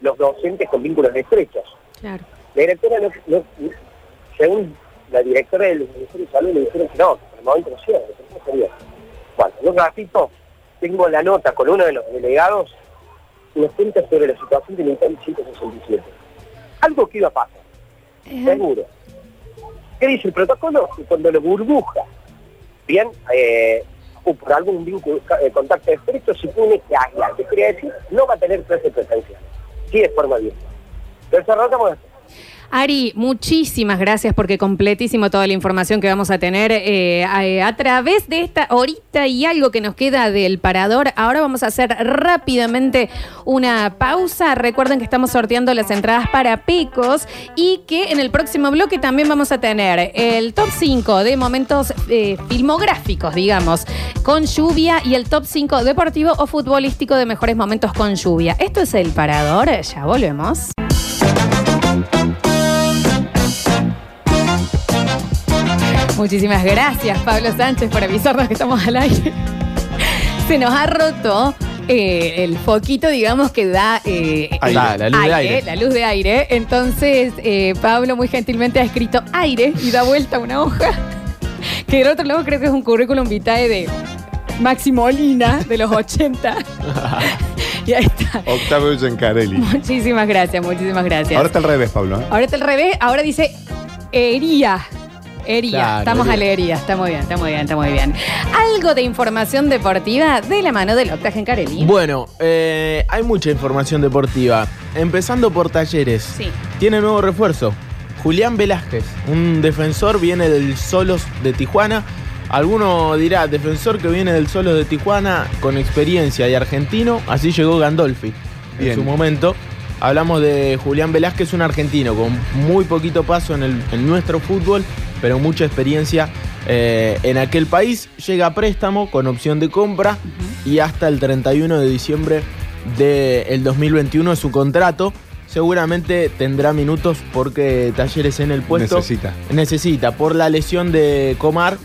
los docentes con vínculos estrechos. claro. La directora, no, no- según la directora del Ministerio de Salud, le dijeron que no, que por el momento no cierra, no sería. Bueno, en un ratito tengo la nota con uno de los delegados nos cuenta sobre la situación del INTEM 167. Algo que iba a pasar, seguro. ¿Qué dice el protocolo? Cuando la burbuja, bien, eh, o por algún vínculo, eh, contacto estrecho, se tiene que aislar. ¿Qué quería decir? No va a tener clase presencial. Sí, de forma abierta. Desarrollamos esto. Ari, muchísimas gracias porque completísimo toda la información que vamos a tener eh, a, a través de esta horita y algo que nos queda del parador. Ahora vamos a hacer rápidamente una pausa. Recuerden que estamos sorteando las entradas para Pecos y que en el próximo bloque también vamos a tener el top 5 de momentos eh, filmográficos, digamos, con lluvia y el top 5 deportivo o futbolístico de mejores momentos con lluvia. Esto es el parador, ya volvemos. Muchísimas gracias, Pablo Sánchez, por avisarnos que estamos al aire. Se nos ha roto eh, el foquito, digamos, que da eh, Aire. La luz de aire. la luz de aire. Entonces, eh, Pablo muy gentilmente ha escrito aire y da vuelta una hoja. Que del otro lado creo que es un currículum vitae de Máximo Molina, de los 80. y ahí está. Octavio Giancarelli. Muchísimas gracias, muchísimas gracias. Ahora está al revés, Pablo. ¿eh? Ahora está al revés, ahora dice hería. Hería. Claro, Estamos hería. a la hería. Está muy bien, está muy bien, está muy bien. Algo de información deportiva de la mano del Octa Carelli. Bueno, eh, hay mucha información deportiva. Empezando por talleres. Sí. Tiene nuevo refuerzo. Julián Velázquez, un defensor, viene del Solos de Tijuana. Alguno dirá, defensor que viene del Solos de Tijuana con experiencia y argentino. Así llegó Gandolfi Bien. en su momento. Hablamos de Julián Velázquez, un argentino con muy poquito paso en, el- en nuestro fútbol, pero mucha experiencia eh, en aquel país. Llega a préstamo con opción de compra y hasta el 31 de diciembre del 2021 es su contrato. Seguramente tendrá minutos porque Talleres en el puesto Necesita. necesita por la lesión de Comar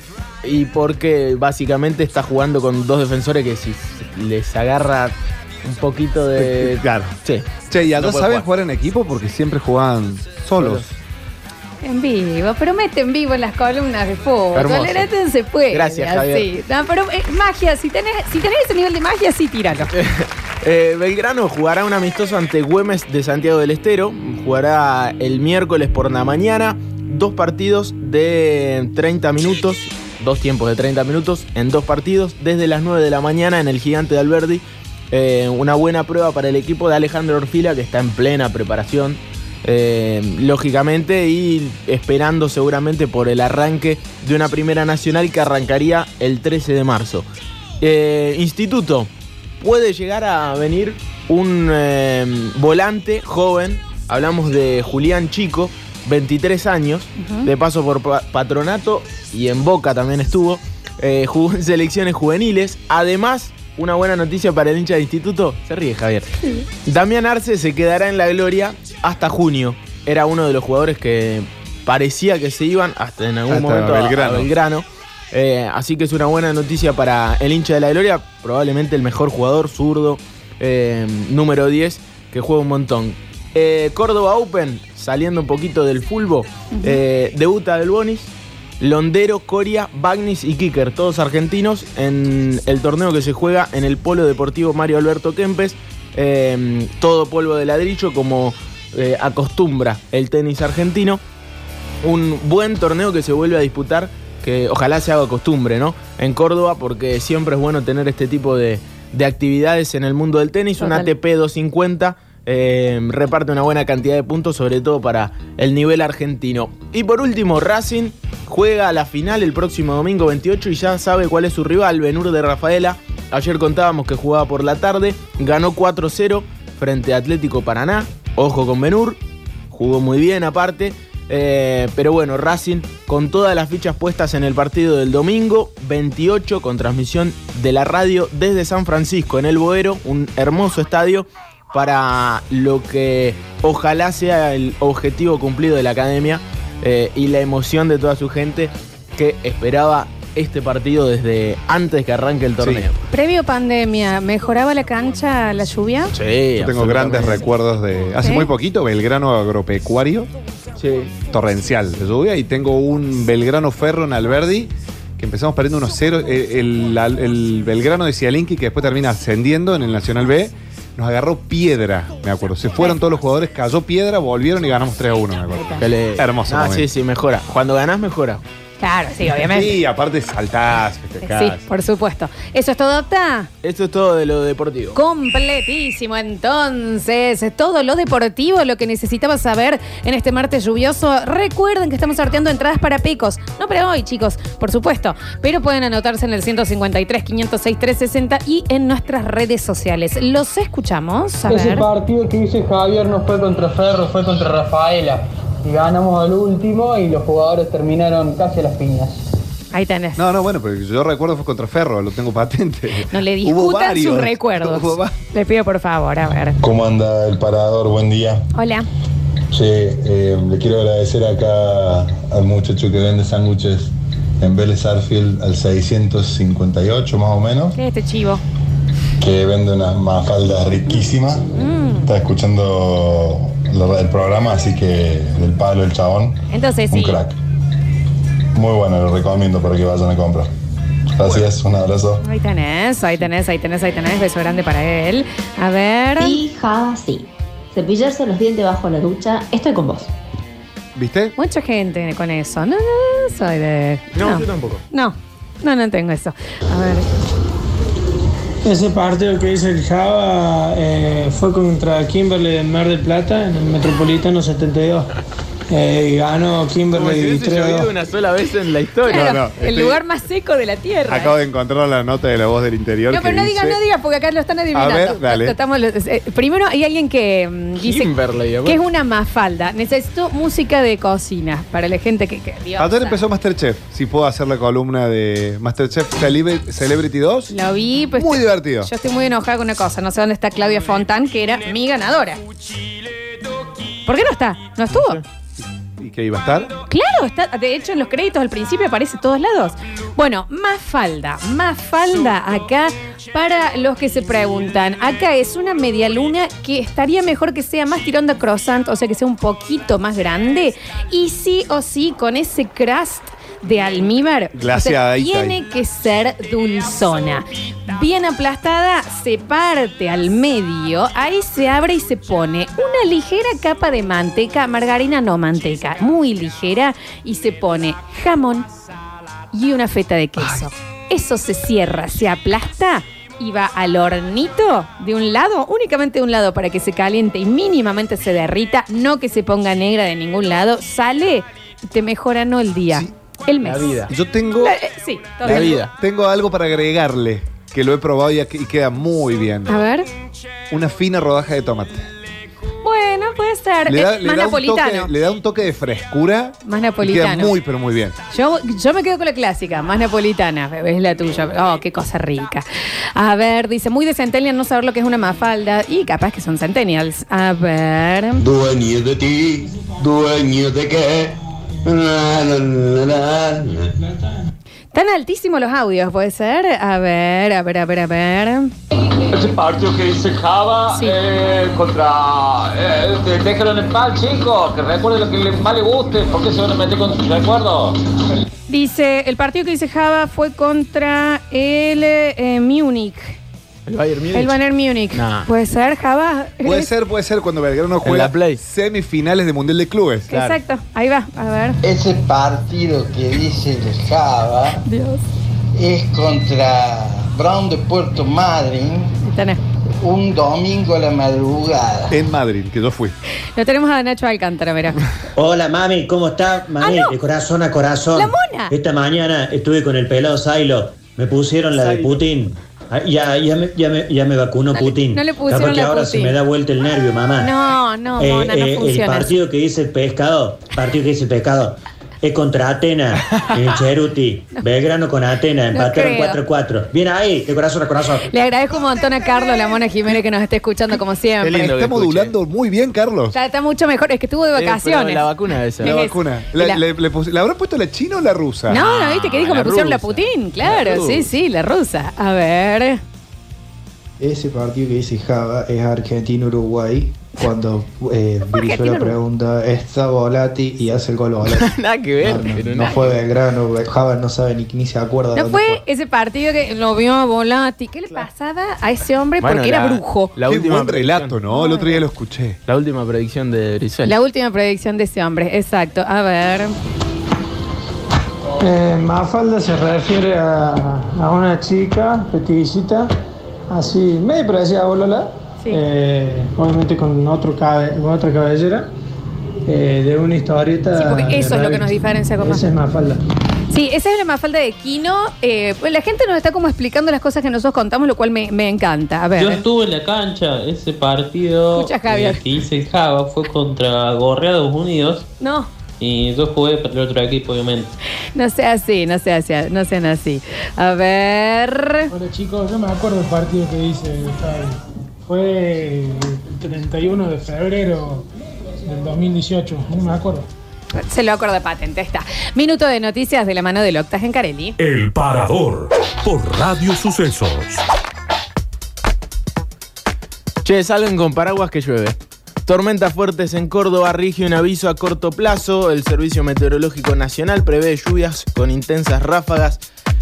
y porque básicamente está jugando con dos defensores que si les agarra un poquito de... Claro. Sí. Che, ¿y No puede saben jugar. jugar en equipo? Porque siempre juegan solos. En vivo, pero mete en vivo en las columnas de fútbol. Tolerate se puede. Gracias, así. Javier. No, pero eh, magia, si tenés, si tenés ese nivel de magia, sí, tíralo. Eh, Belgrano jugará un amistoso ante Güemes de Santiago del Estero. Jugará el miércoles por la mañana. Dos partidos de 30 minutos. Dos tiempos de 30 minutos en dos partidos. Desde las 9 de la mañana en el Gigante de Alberdi. Eh, una buena prueba para el equipo de Alejandro Orfila que está en plena preparación. Eh, lógicamente y esperando seguramente por el arranque de una primera nacional que arrancaría el 13 de marzo. Eh, instituto, puede llegar a venir un eh, volante joven. Hablamos de Julián Chico, 23 años, de paso por pa- patronato y en Boca también estuvo. Jugó en selecciones juveniles. Además, una buena noticia para el hincha de instituto. Se ríe Javier. Damián Arce se quedará en la gloria hasta junio. Era uno de los jugadores que parecía que se iban hasta en algún Hasta momento a- a Belgrano. Belgrano. Eh, así que es una buena noticia para el hincha de la Gloria, probablemente el mejor jugador zurdo, eh, número 10, que juega un montón. Eh, Córdoba Open, saliendo un poquito del fulbo, eh, debuta Del Bonis, Londero, Coria, Bagnis y Kicker, todos argentinos, en el torneo que se juega en el Polo Deportivo Mario Alberto Kempes. eh, todo polvo de ladrillo como eh, acostumbra el tenis argentino. un buen torneo que se vuelve a disputar, que ojalá se haga costumbre, ¿no? En Córdoba, porque siempre es bueno tener este tipo de, de actividades en el mundo del tenis. Un Total. ATP 250 eh, reparte una buena cantidad de puntos, sobre todo para el nivel argentino. Y por último, Racing juega la final el próximo domingo 28 y ya sabe cuál es su rival, Benur de Rafaela. Ayer contábamos que jugaba por la tarde, ganó 4-0 frente a Atlético Paraná. Ojo con Benur, jugó muy bien aparte. Eh, pero bueno, Racing con todas las fichas puestas en el partido del domingo 28 con transmisión de la radio desde San Francisco en el Boero, un hermoso estadio para lo que ojalá sea el objetivo cumplido de la academia eh, y la emoción de toda su gente que esperaba este partido desde antes que arranque el torneo. Previo pandemia, ¿mejoraba la cancha la lluvia? Sí, Yo tengo grandes recuerdos de. Hace muy poquito, Belgrano Agropecuario, Sí. torrencial de lluvia, y tengo un Belgrano Ferro en Alberdi, que empezamos perdiendo unos ceros. eh, El, el- el Belgrano de Cialinki, que después termina ascendiendo en el Nacional B, nos agarró piedra, me acuerdo. Se fueron todos los jugadores, cayó piedra, volvieron y ganamos 3 a 1, me acuerdo. Hermoso Ah, momento. sí, sí, mejora. Cuando ganás, mejora. Claro, sí, obviamente. Sí, aparte saltás, festejás. Sí, por supuesto. ¿Eso es todo, Octa? Esto es todo de lo deportivo. Completísimo, entonces. Todo lo deportivo, lo que necesitabas saber en este martes lluvioso. Recuerden que estamos sorteando entradas para picos. No para hoy, chicos, por supuesto. Pero pueden anotarse en el 153, 506, 360 y en nuestras redes sociales. Los escuchamos. A Ese ver. partido que dice Javier no fue contra Ferro, fue contra Rafaela. Y ganamos al último y los jugadores terminaron casi a las piñas. Ahí tenés. No, no, bueno, pero yo recuerdo fue contra Ferro, lo tengo patente. No le discutan varios. sus recuerdos. Le pido por favor, a ver. ¿Cómo anda el parador? Buen día. Hola. Che, eh, le quiero agradecer acá al muchacho que vende sándwiches en Vélez Arfield al 658 más o menos, ¿Qué es este chivo? Que vende unas mafaldas riquísimas. Está escuchando lo- el programa, así que del palo el chabón, Entonces un sí. crack. Muy bueno, lo recomiendo para que vayan a comprar. Gracias, un abrazo. Ahí tenés, ahí tenés, ahí tenés, ahí tenés. Beso grande para él. A ver. Java, sí. Cepillarse los dientes bajo la ducha, estoy con vos. ¿Viste? Mucha gente con eso. No, no, no soy de. No, yo tampoco. No, no, no tengo eso. A ver. Ese partido que dice el Java eh, fue contra Kimberley del Mar del Plata en el Metropolitano 72. Eh, ganó Como si Kimberley hubiese 3 a llovido 2. una sola vez en la historia. Claro, no, el estoy- lugar más seco de la tierra. Acabo de encontrar la nota de la voz del interior. No, que pero no digas, dice- no digas, porque acá lo están adivinando. A ver, dale. Eh, primero hay alguien que mm, dice Kimberley, que es una mafalda. Necesito música de cocina para la gente que. que Dios, Ayer empezó Masterchef. Si puedo hacer la columna de Masterchef Celebri- Celebrity 2. Lo vi, pues. Muy divertido. Yo estoy muy enojada con una cosa. No sé dónde está Claudia Fontán, que era mi ganadora. ¿Por qué no está? ¿No estuvo? ¿Y iba a estar? Claro, está, de hecho en los créditos al principio aparece todos lados. Bueno, más falda, más falda acá para los que se preguntan. Acá es una media luna que estaría mejor que sea más tirón de croissant, o sea que sea un poquito más grande. Y sí o sí, con ese crust de almíbar, Glaseadita o sea, tiene que ser dulzona. Bien aplastada, se parte al medio, ahí se abre y se pone una ligera capa de manteca, margarina no manteca, muy ligera, y se pone jamón y una feta de queso. Eso se cierra, se aplasta y va al hornito de un lado, únicamente de un lado para que se caliente y mínimamente se derrita, no que se ponga negra de ningún lado, sale y te mejora no el día, el mes. La vida. Yo tengo, La- eh, sí, todo La bien. vida. tengo algo para agregarle, que lo he probado y, y queda muy bien. A ver. Una fina rodaja de tomate. Bueno, puede ser. Le da, Es le más da un napolitano. toque, le da un toque de frescura. Más y Queda napolitano. muy, pero muy bien. Yo, yo me quedo con la clásica, más napolitana, es la tuya. Oh, qué cosa rica. A ver, dice, muy de centennial no saber lo que es una mafalda. Y capaz que son centennials. A ver. Dueño de ti, dueño de qué. Tan altísimos los audios, ¿puede ser? A ver, a ver, a ver, a ver. Ese partido que dice Java Sí. eh, contra. Eh, de- déjalo en paz, chicos. Que recuerde lo que le- más le guste. ¿Por qué se van a meter con sus recuerdos? Dice, el partido que dice Java fue contra el eh, Múnich. El Bayern Múnich. El Bayern Múnich. Nah. ¿Puede ser, Java? Puede ser, puede ser cuando Belgrano juega la Play. semifinales de Mundial de Clubes. Exacto, ahí va, a ver. Ese partido que dice el Java Dios. es contra Brown de Puerto Madryn Tenés. un domingo a la madrugada. En Madrid, que yo fui. Lo tenemos a Nacho Alcántara, mira. Hola mami, ¿cómo está? Mami, Ah, no. de corazón a corazón. La mona. Esta mañana estuve con el pelado Sailo. Me pusieron la de Putin. Ah, Ya, ya, me, ya, me, ya me vacunó Putin. no le pusieron Capaz que ahora Putin. se me da vuelta el nervio, mamá. No, no, Eh, mona, no eh, el funciona. así. partido que dice el pescado, partido que dice el pescado, es contra Atenas, en Cheruti. Belgrano con Atenas, No empataron creo. 4-4. Bien ahí, de corazón a corazón. Le agradezco un montón a Carlos, la mona Jiménez, que nos está escuchando como siempre. Está modulando muy bien, Carlos. Está, está mucho mejor, es que estuvo de vacaciones. la vacuna esa. La Es- vacuna. la- La, le- le pus- ¿la habrán puesto la china o la rusa? No, no, viste que dijo, la me pusieron la. Putin, claro, La sí, sí, la rusa. A ver. Ese partido que dice Java es Argentina-Uruguay. Cuando eh, pregunta, ¿está Volati? Y hace el gol Volati. Nada que ver. No, no, pero no nada. fue Belgrano, Java no sabe ni, ni se acuerda ¿No dónde fue ese partido que lo vio a Volati? ¿Qué le pasaba a ese hombre? Bueno, Porque era brujo. La Qué última buen relato, ¿no? El otro día lo escuché. La última predicción de Brizuela. La última predicción de ese hombre, exacto. A ver. Eh, Mafalda se refiere a, a una chica peticita, así, medio parecida a Eh, obviamente con, otro cabe- con otra cabellera, eh, de una historieta. Sí, porque eso es lo que nos diferencia con Esa es Mafalda. Sí, esa es la mafalda de Kino. Eh, pues la gente nos está como explicando las cosas que nosotros contamos, lo cual me, me encanta. A ver. Yo estuve en la cancha, ese partido Escucha, Javier. eh, que hice el Java fue contra Gorreados Unidos No, y yo jugué para el otro equipo, obviamente. no sea así, no sea así, no sean así. A ver. Hola chicos, yo me acuerdo del partido que dice Javi. Fue el 31 de febrero del 2018, no me acuerdo. Se lo acuerdo de patente, está. Minuto de noticias de la mano del Octas en Carelli. El Parador por Radio Sucesos. Che, salgan con paraguas que llueve. Tormentas fuertes en Córdoba rige un aviso a corto plazo. El Servicio Meteorológico Nacional prevé lluvias con intensas ráfagas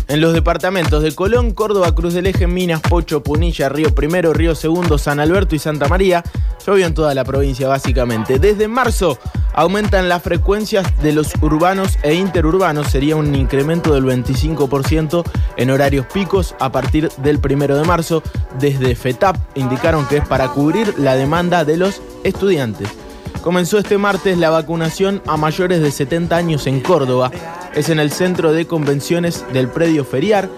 en los departamentos de Colón, Córdoba, Cruz del Eje, Minas, Pocho, Punilla, Río Primero, Río Segundo, San Alberto y Santa María. Llovió en toda la provincia básicamente. Desde marzo aumentan las frecuencias de los urbanos e interurbanos. Sería un incremento del 25% en horarios picos a partir del primero de marzo. Desde FETAP indicaron que es para cubrir la demanda de los estudiantes. Comenzó este martes la vacunación a mayores de 70 años en Córdoba. Es en el centro de convenciones del predio feriar.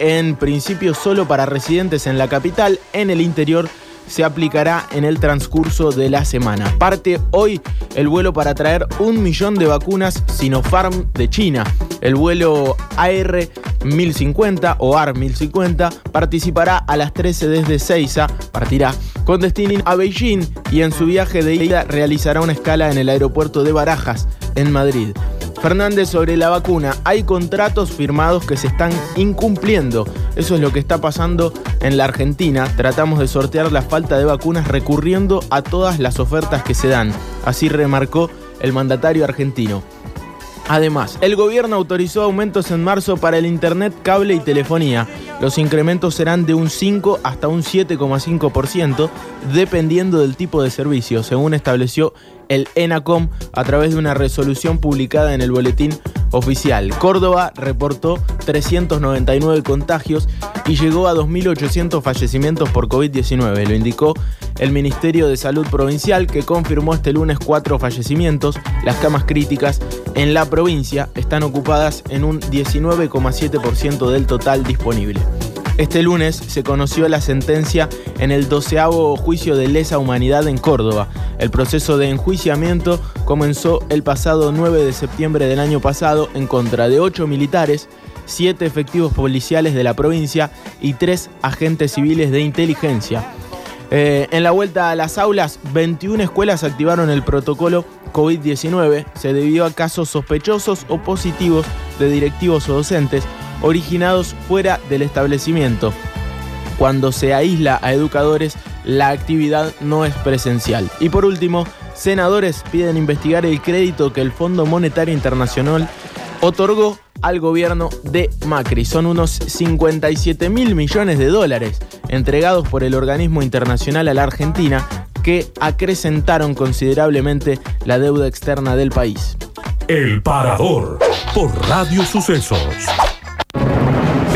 En principio solo para residentes en la capital. En el interior se aplicará en el transcurso de la semana. Parte hoy el vuelo para traer un millón de vacunas Sinopharm de China. El vuelo AR 1050 o AR 1050 participará a las 13 desde Seiza, partirá con destino a Beijing y en su viaje de ida realizará una escala en el aeropuerto de Barajas, en Madrid. Fernández sobre la vacuna. Hay contratos firmados que se están incumpliendo. Eso es lo que está pasando en la Argentina. Tratamos de sortear la falta de vacunas recurriendo a todas las ofertas que se dan. Así remarcó el mandatario argentino. Además, el gobierno autorizó aumentos en marzo para el Internet, cable y telefonía. Los incrementos serán de un 5 hasta un 7,5%, dependiendo del tipo de servicio, según estableció el ENACOM a través de una resolución publicada en el boletín oficial. Córdoba reportó 399 contagios y llegó a 2.800 fallecimientos por COVID-19. Lo indicó el Ministerio de Salud Provincial que confirmó este lunes cuatro fallecimientos. Las camas críticas en la provincia están ocupadas en un 19,7% del total disponible. Este lunes se conoció la sentencia en el doceavo juicio de lesa humanidad en Córdoba. El proceso de enjuiciamiento comenzó el pasado 9 de septiembre del año pasado en contra de ocho militares, siete efectivos policiales de la provincia y tres agentes civiles de inteligencia. Eh, en la vuelta a las aulas, 21 escuelas activaron el protocolo COVID-19. Se debió a casos sospechosos o positivos de directivos o docentes originados fuera del establecimiento. Cuando se aísla a educadores, la actividad no es presencial. Y por último, senadores piden investigar el crédito que el Fondo Monetario Internacional otorgó al gobierno de Macri. Son unos 57 mil millones de dólares entregados por el organismo internacional a la Argentina que acrecentaron considerablemente la deuda externa del país. El Parador por Radio Sucesos.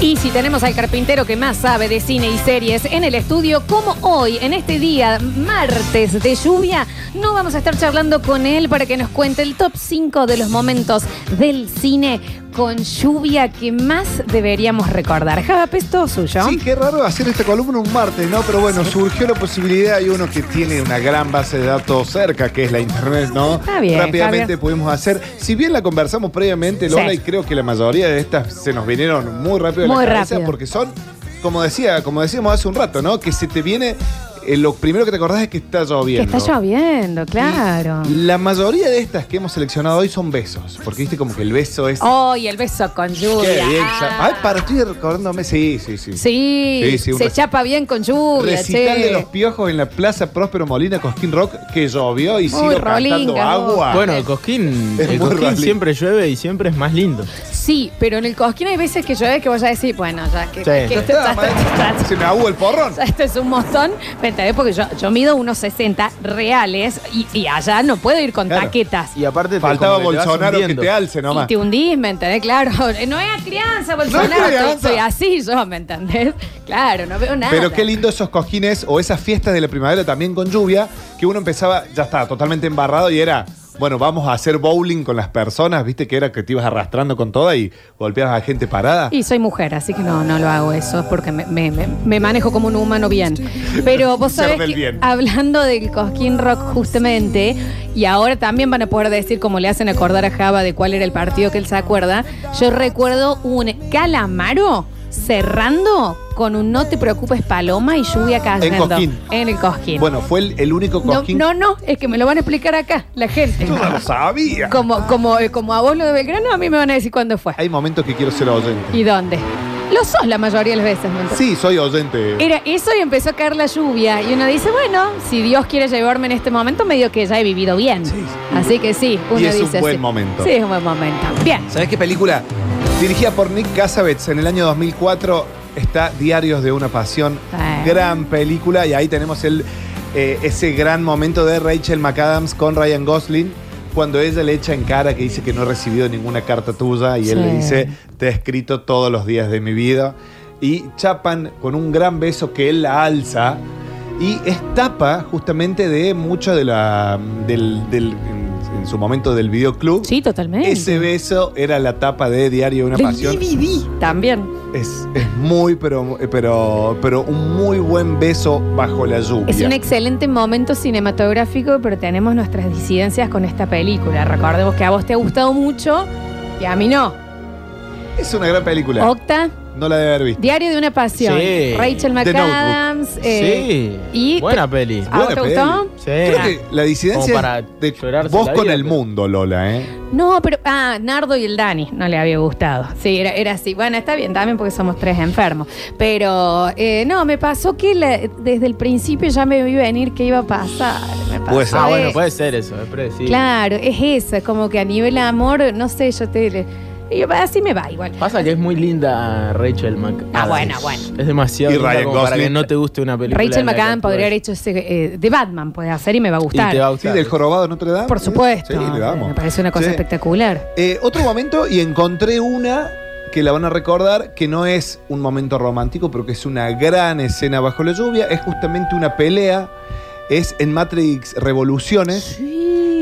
Y si tenemos al carpintero que más sabe de cine y series en el estudio, como hoy, en este día, martes de lluvia, no vamos a estar charlando con él para que nos cuente el top 5 de los momentos del cine con lluvia que más deberíamos recordar. Java Pesto suyo. Sí, qué raro hacer esta columna un martes, ¿no? Pero bueno, surgió la posibilidad y uno que tiene una gran base de datos cerca, que es la internet, ¿no? Está bien, Rápidamente Javier. pudimos hacer. Si bien la conversamos previamente, Lola, Sí. y creo que la mayoría de estas se nos vinieron muy rápido a Muy la cabeza rápido. porque son, como decía, como decíamos hace un rato, ¿no? Que se te viene. Eh, lo primero que te acordás es que está Que lloviendo. está lloviendo, claro. La mayoría de estas que hemos seleccionado hoy son besos, porque viste como que el beso es. Hoy el beso con Qué lluvia. bien, Ah. Ay, para, estoy recordándome. Sí, sí, sí. Sí, Sí, sí, un se chapa bien con lluvia, Recital che. de los piojos en la Plaza Próspero Molina Cosquín Rock que llovió y sigo cantando agua. Bueno, el Cosquín, Es el Cosquín siempre llueve y siempre es más lindo. Sí, pero en el cosquín hay veces que llueve que vos ya decís, bueno, ya que, Sí. que Ya esto, está, Se me aguó el porrón. ya esto es un montón. Me enteré porque yo, yo mido unos 60 reales y, y allá no puedo ir con Claro. taquetas. Y aparte te- Faltaba como que te vas Bolsonaro que hundiendo. te alce Y nomás. te hundís, ¿me entendés? Claro, no es crianza, Bolsonaro, crianza. Soy, así yo, ¿me entendés? Claro, no veo nada. Pero qué lindo esos cojines o esas fiestas de la primavera también con lluvia, que uno empezaba, ya estaba totalmente embarrado y era, bueno, vamos a hacer bowling con las personas, viste que era que te ibas arrastrando con toda y golpeabas a gente parada. Y soy mujer, así que no, no lo hago eso, porque me, me- me- me manejo como un humano bien. Pero vos sabés que hablando del Cosquín Rock justamente, y ahora también van a poder decir, como le hacen acordar a Java de cuál era el partido que él se acuerda, yo recuerdo un calamaro cerrando con un no te preocupes paloma y lluvia cayendo. Cosquín. En el Cosquín. Bueno, fue el, el único no, cosquín. no, no, es que me lo van a explicar acá, la gente. Yo no lo sabía. Como, como, eh, como a vos lo de Belgrano, a mí me van a decir cuándo fue. Hay momentos que quiero ser oyente. ¿Y dónde? Lo sos la mayoría de las veces, ¿me entendés? Sí, soy oyente. Era eso y empezó a caer la lluvia. Y uno dice, bueno, si Dios quiere llevarme en este momento, medio que ya he vivido bien. Así que sí, uno Y es un dice. buen momento. Sí, es un buen momento. Bien. ¿Sabes qué película? Dirigida por Nick Cassavetes en el año 2004 está Diarios de una Pasión. Sí. Gran película y ahí tenemos el, eh, ese gran momento de Rachel McAdams con Ryan Gosling cuando ella le echa en cara que dice que no ha recibido ninguna carta tuya y él Sí. le dice, te he escrito todos los días de mi vida. Y chapan con un gran beso que él la alza y es tapa justamente de mucho de la, del, del- en, su momento del videoclub. Sí, totalmente. Ese beso era la tapa de Diario de una Pasión. DVD también. Es, es muy, pero, pero, pero un muy buen beso bajo la lluvia. Es un excelente momento cinematográfico, pero tenemos nuestras disidencias con esta película. Recordemos que a vos te ha gustado mucho y a mí no. Es una gran película. Octa, No la debe haber visto. Diario de una Pasión. Sí. Rachel McAdams. eh, sí. y Buena peli. ¿A vos te peli. gustó? Sí. Creo que la disidencia Como para de vos la con vida, el pero- mundo, Lola, ¿eh? No, pero. Ah, Nardo y el Dani no le había gustado. Sí, era, era así. Bueno, está bien también porque somos tres enfermos. Pero eh, no, me pasó que la- desde el principio ya me vi venir qué iba a pasar. Me pasó Puede ser. Ah, bueno, eso. puede ser eso, es predecible. Claro, es eso. Es como que a nivel amor, no sé, yo te. Y yo, así me va igual. Pasa que es muy linda Rachel McAdams. Ah, bueno, bueno. Es demasiado Y linda Ryan como para que no te guste una película. Rachel McAdams podría haber hecho ese eh, de Batman, puede hacer y me va a Y gustar. te va a Sí, gustar. del jorobado de Notre Dame. Por supuesto. Sí, le damos. Me parece una cosa Sí. espectacular. Eh, otro momento, y encontré una que la van a recordar, que no es un momento romántico, pero que es una gran escena bajo la lluvia. Es justamente una pelea. Es en Matrix Revoluciones.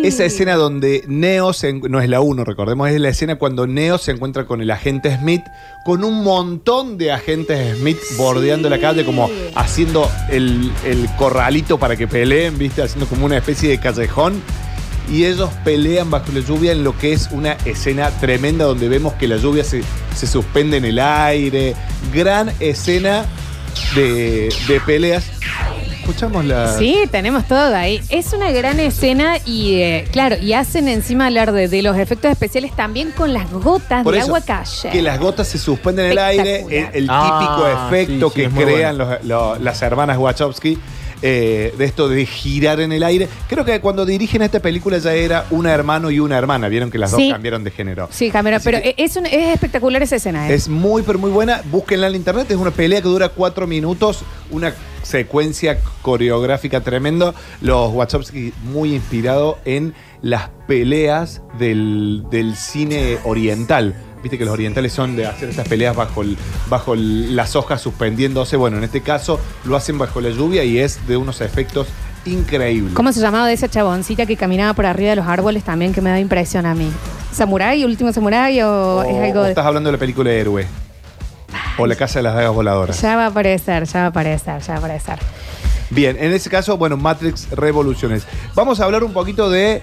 Esa escena donde Neo, se no es la 1, recordemos, es la escena cuando Neo se encuentra con el agente Smith, con un montón de agentes Smith bordeando la calle, como haciendo el, el corralito para que peleen, ¿viste? Haciendo como una especie de callejón. Y ellos pelean bajo la lluvia en lo que es una escena tremenda donde vemos que la lluvia se, se suspende en el aire. Gran escena de, de peleas. Escuchamos la. Sí, tenemos todo ahí. Es una gran escena y, eh, claro, y hacen encima hablar de, los efectos especiales también con las gotas Por de eso, agua calle. Que las gotas se suspenden en el aire, el, el Ah, típico efecto sí, sí, que es muy crean los- los- las hermanas Wachowski. Eh, de esto de girar en el aire. Creo que cuando dirigen esta película ya era un hermano y una hermana. Vieron que las Sí. dos cambiaron de género. Sí, cámara, pero es, un- es espectacular esa escena. ¿eh? Es muy, pero muy buena. Búsquenla en internet. Es una pelea que dura cuatro minutos. Una secuencia coreográfica tremendo. Los Wachowski muy inspirado en las peleas del, del cine oriental. Viste que los orientales son de hacer estas peleas bajo, el- bajo el- las hojas suspendiéndose. Bueno, en este caso lo hacen bajo la lluvia y es de unos efectos increíbles. ¿Cómo se llamaba de esa chaboncita que caminaba por arriba de los árboles también que me da impresión a mí? ¿Samurai, último samurai o, es algo de... estás hablando de la película Héroe. O La Casa de las Dagas Voladoras. Ya va a aparecer, ya va a aparecer, ya va a aparecer. Bien, en ese caso, bueno, Matrix Revoluciones. Vamos a hablar un poquito de.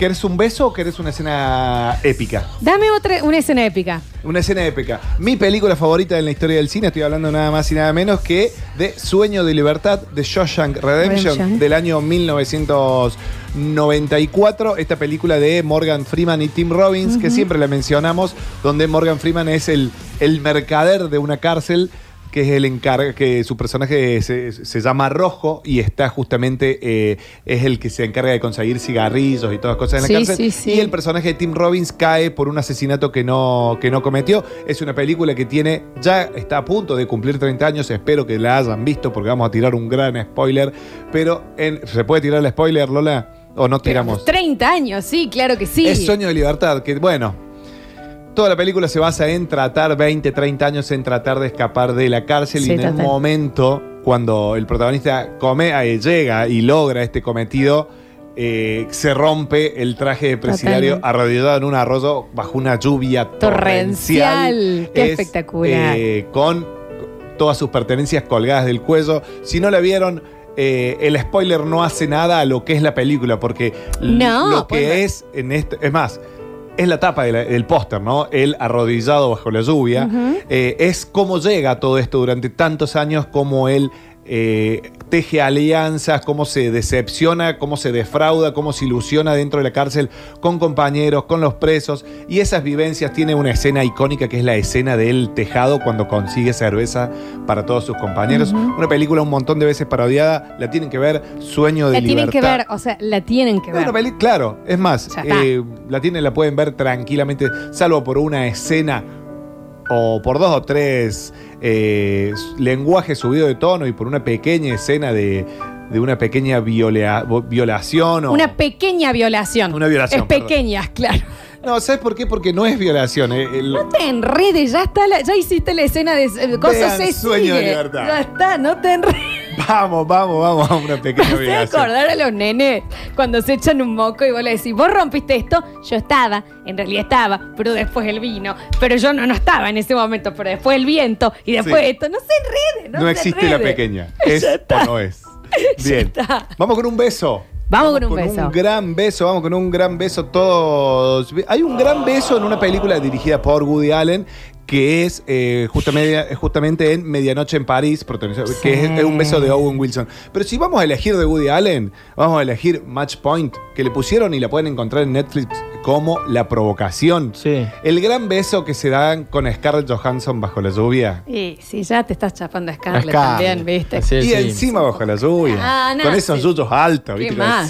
¿Querés un beso o querés una escena épica? Dame otra, una escena épica. Una escena épica. Mi película favorita en la historia del cine, estoy hablando nada más y nada menos que de Sueño de Libertad de Shawshank Redemption, Redemption. del año 1994. Esta película de Morgan Freeman y Tim Robbins, que siempre la mencionamos, donde Morgan Freeman es el, el mercader de una cárcel que es el encarga, que su personaje se, se llama Rojo y está justamente, eh, es el que se encarga de conseguir cigarrillos y todas cosas en la cárcel. sí, sí. Y el personaje de Tim Robbins cae por un asesinato que no, que no cometió. Es una película que tiene, ya está a punto de cumplir 30 años, espero que la hayan visto porque vamos a tirar un gran spoiler, pero en- ¿se puede tirar el spoiler, Lola? ¿O no tiramos? 30 años, sí, claro que sí. Es Sueño de Libertad, que bueno, toda la película se basa en tratar, 20, 30 años en tratar de escapar de la cárcel Sí, y en el total. momento cuando el protagonista come, eh, llega y logra este cometido, eh, se rompe el traje de presidiario arrodillado en un arroyo bajo una lluvia torrencial. Torrencial. Qué Es, espectacular. eh, con todas sus pertenencias colgadas del cuello. Si no la vieron, eh, el spoiler no hace nada a lo que es la película, porque No, lo que pues- es en este. Es más. Es la tapa de la- del póster, ¿no? Él arrodillado bajo la lluvia. Eh, es cómo llega todo esto durante tantos años, cómo él eh, teje alianzas, cómo se decepciona, cómo se defrauda, cómo se ilusiona dentro de la cárcel con compañeros, con los presos. Y esas vivencias tiene una escena icónica que es la escena del tejado cuando consigue cerveza para todos sus compañeros. Una película un montón de veces parodiada, la tienen que ver, Sueño de La tienen Libertad. que ver, o sea, la tienen que Es ver. una peli- claro, es más, eh, la tienen, la pueden ver tranquilamente, salvo por una escena o por dos o tres eh, lenguajes subido de tono y por una pequeña escena de, de una pequeña vo- violación o... Una pequeña violación. Una violación, Es perdón. pequeña, claro. No, ¿sabes por qué? Porque no es violación. eh, el- No te enredes, ya está, la- ya hiciste la escena de eh, cosas Vean se Sueño de. Libertad. Ya está, no te enredes. Vamos, vamos, vamos a una pequeña Te hace violación. acordar a los nenes cuando se echan un moco y vos le decís, vos rompiste esto, yo estaba, en realidad estaba, pero después el vino, pero yo no, no estaba en ese momento, pero después el viento y después Sí. esto, no se enrede, no, No, se existe la enrede. pequeña. ¿Es o no es? Bien. Vamos con un beso. Vamos con un beso. un gran beso, vamos con un gran beso todos. Hay un gran beso en una película dirigida por Woody Allen que es eh, justamente, justamente en Medianoche en París, protagonizado- que es, es un beso de Owen Wilson. Pero si vamos a elegir de Woody Allen, vamos a elegir Match Point, que le pusieron y la pueden encontrar en Netflix como La Provocación. El gran beso que se dan con Scarlett Johansson bajo la lluvia. Y si ya te estás chapando a Scarlett, Scarlett. también, ¿viste? y encima bajo la lluvia. Ah, no, con esos sí. yuyos altos, ¿Qué ¿viste? más?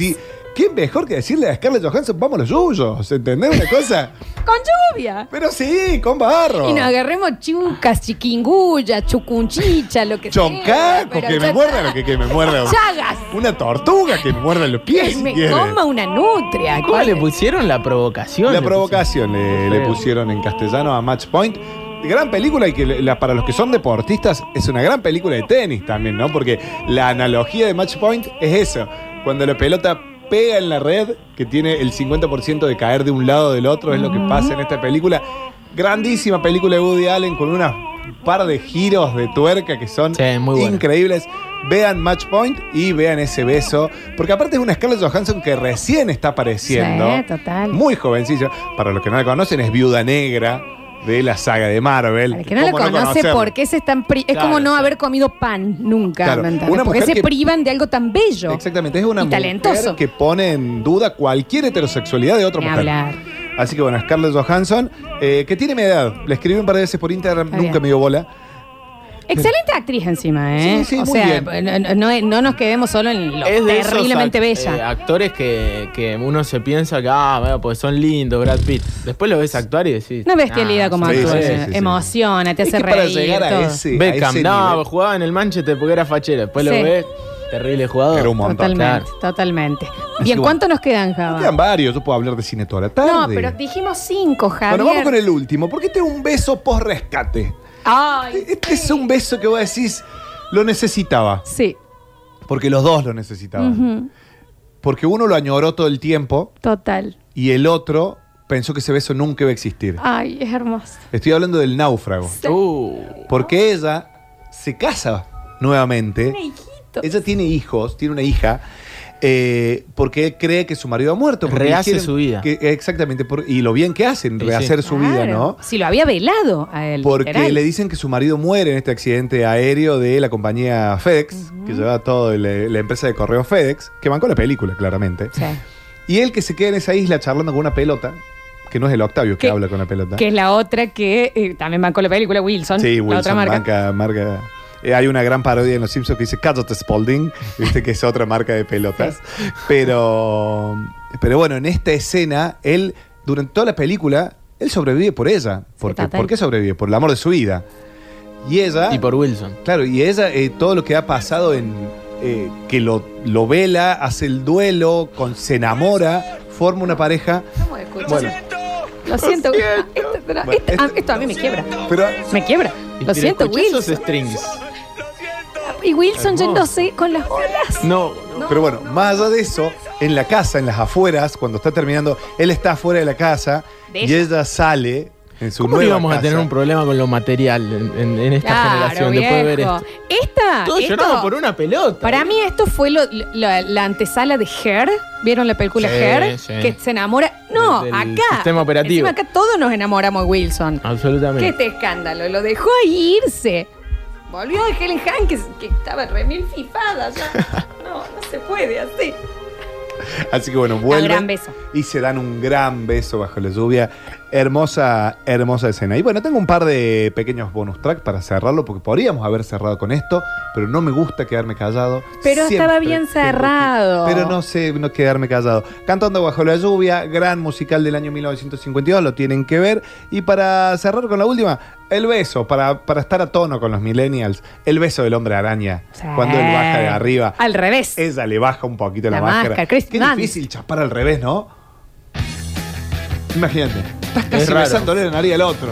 ¿Qué mejor que decirle a Scarlett Johansson, vamos los yuyos? ¿Entendés una cosa? Con lluvia. Pero sí, con barro. Y nos agarremos chucas, chiquinguya, chucunchicha, lo que sea. Choncaco, pero que me muerda lo que, que me muerda. Chagas. Una tortuga que me muerda los pies. Que si me coma una nutria. ¿Cómo le pusieron la provocación? La Le provocación le, pusieron en castellano a Match Point. Gran película y que la- para los que son deportistas es una gran película de tenis también, ¿no? Porque la analogía de Match Point es eso. Cuando la pelota pega en la red, que tiene el 50% de caer de un lado o del otro, es lo que pasa en esta película. Grandísima película de Woody Allen con una par de giros de tuerca que son increíbles. Vean Match Point y vean ese beso. Porque aparte es una Scarlett Johansson que recién está apareciendo. Sí, total. Muy jovencilla. Para los que no la conocen, es viuda negra. De la saga de Marvel. El que no lo ¿Cómo conoce, conocerlo? ¿por qué se están pri- Es Claro, como no haber comido pan nunca. Claro, ¿me entendés? una ¿Por qué mujer se que- privan de algo tan bello? Exactamente, es una Y mujer talentoso. que pone en duda cualquier heterosexualidad de otra Ni mujer. hablar. Así que bueno, Scarlett Johansson, eh, que tiene mi edad. Le escribí un par de veces por Instagram, Está nunca bien. me dio bola. Excelente actriz encima, ¿eh? Sí, sí, o muy sea, bien. no, no- no nos quedemos solo en lo Es de esos terriblemente act- bella. eh, actores que, que uno se piensa que, ah, bueno, pues son lindos, Brad Pitt. Después lo ves actuar y decís. Una bestialidad ah, como sí, actúa. sí, sí, sí. Emociona, te Es hace que para reír. llegar a todo. ese- Beckham, ese no, nivel. jugaba en el Manchester porque era fachero. Después Sí. lo ves, terrible jugador. Era un montón. Totalmente, Claro. totalmente. Bien, bueno. ¿cuántos nos quedan, Java? Quedan varios, yo puedo hablar de cine toda la tarde. No, pero dijimos cinco, Javier. Bueno, vamos con el último. ¿Por qué tengo un beso post-rescate? Ay, Este es un beso que vos decís, lo necesitaba. sí. Porque los dos lo necesitaban. Ujú, Porque uno lo añoró todo el tiempo Total. y el otro pensó que ese beso nunca iba a existir. Ay, es hermoso. Estoy hablando del náufrago. Uh, Porque ella se casa nuevamente. Tiene hijitos. Ella tiene hijos, tiene una hija. Eh, porque él cree que su marido ha muerto. Rehace quieren su vida. que- exactamente. por- y lo bien que hacen, Sí, rehacer sí. su vida. ¿no? Si lo había velado a él. Porque literal. le dicen que su marido muere en este accidente aéreo de la compañía FedEx, que lleva todo el- la empresa de correo FedEx, que bancó la película, claramente. Sí. Y él que se queda en esa isla charlando con una pelota, que no es el Octavio que Que- habla con la pelota. Que es la otra que eh, también bancó la película Wilson. Sí, la Wilson, otra marca. marca. marca- eh, hay una gran parodia en Los Simpsons que dice Cállate Spalding, viste que es otra marca de pelotas. Pero, pero bueno, en esta escena, él, durante toda la película, él sobrevive por ella. Porque. ¿Por qué sobrevive? Por el amor de su vida. Y ella. y por Wilson. Claro, y ella, eh, todo lo que ha pasado en. eh, que lo, lo vela, hace el duelo, con, se enamora, forma una pareja. Vamos a escuchar. Bueno, Lo siento. Esto, pero Bueno, esto- ah, esto a mí me quiebra. pero Me quiebra. Lo siento, esos Wilson. strings. Y Wilson Hermoso. yéndose con las olas. No, Pero bueno, más allá de eso, en la casa, en las afueras, cuando está terminando, él está afuera de la casa De y ella. ella sale en su ¿Cómo no nueva íbamos a casa. tener un problema con lo material en, en- en esta Claro, generación después de ver viejo. esto? Esta. Todos esto- lloramos por una pelota. Para mí esto fue lo- la, la antesala de Her. ¿Vieron la película Sí, Her? sí. Que se enamora. No, Del- del acá. sistema operativo. Encima acá todos nos enamoramos de Wilson. ¿Qué Absolutamente. este escándalo? Lo dejó ahí irse. Volvió de Helen Hunt que, que estaba remil fifada ya. No, no se puede así. Así que bueno, Un vuelven gran beso. y se dan un gran beso bajo la lluvia. Hermosa, hermosa escena. Y bueno, tengo un par de pequeños bonus tracks para cerrarlo, porque podríamos haber cerrado con esto, pero no me gusta quedarme callado. Pero Siempre estaba bien que- cerrado. Pero no sé, no quedarme callado. Cantando bajo la lluvia, gran musical del año 1952, lo tienen que ver. Y para cerrar con la última, el beso, para, para estar a tono con los millennials, el beso del hombre araña. Sí. Cuando él baja de arriba, Al revés. ella le baja un poquito la, La máscara. Qué difícil chapar al revés, ¿no? Imagínate, estás casi raro. besándole la nariz al otro.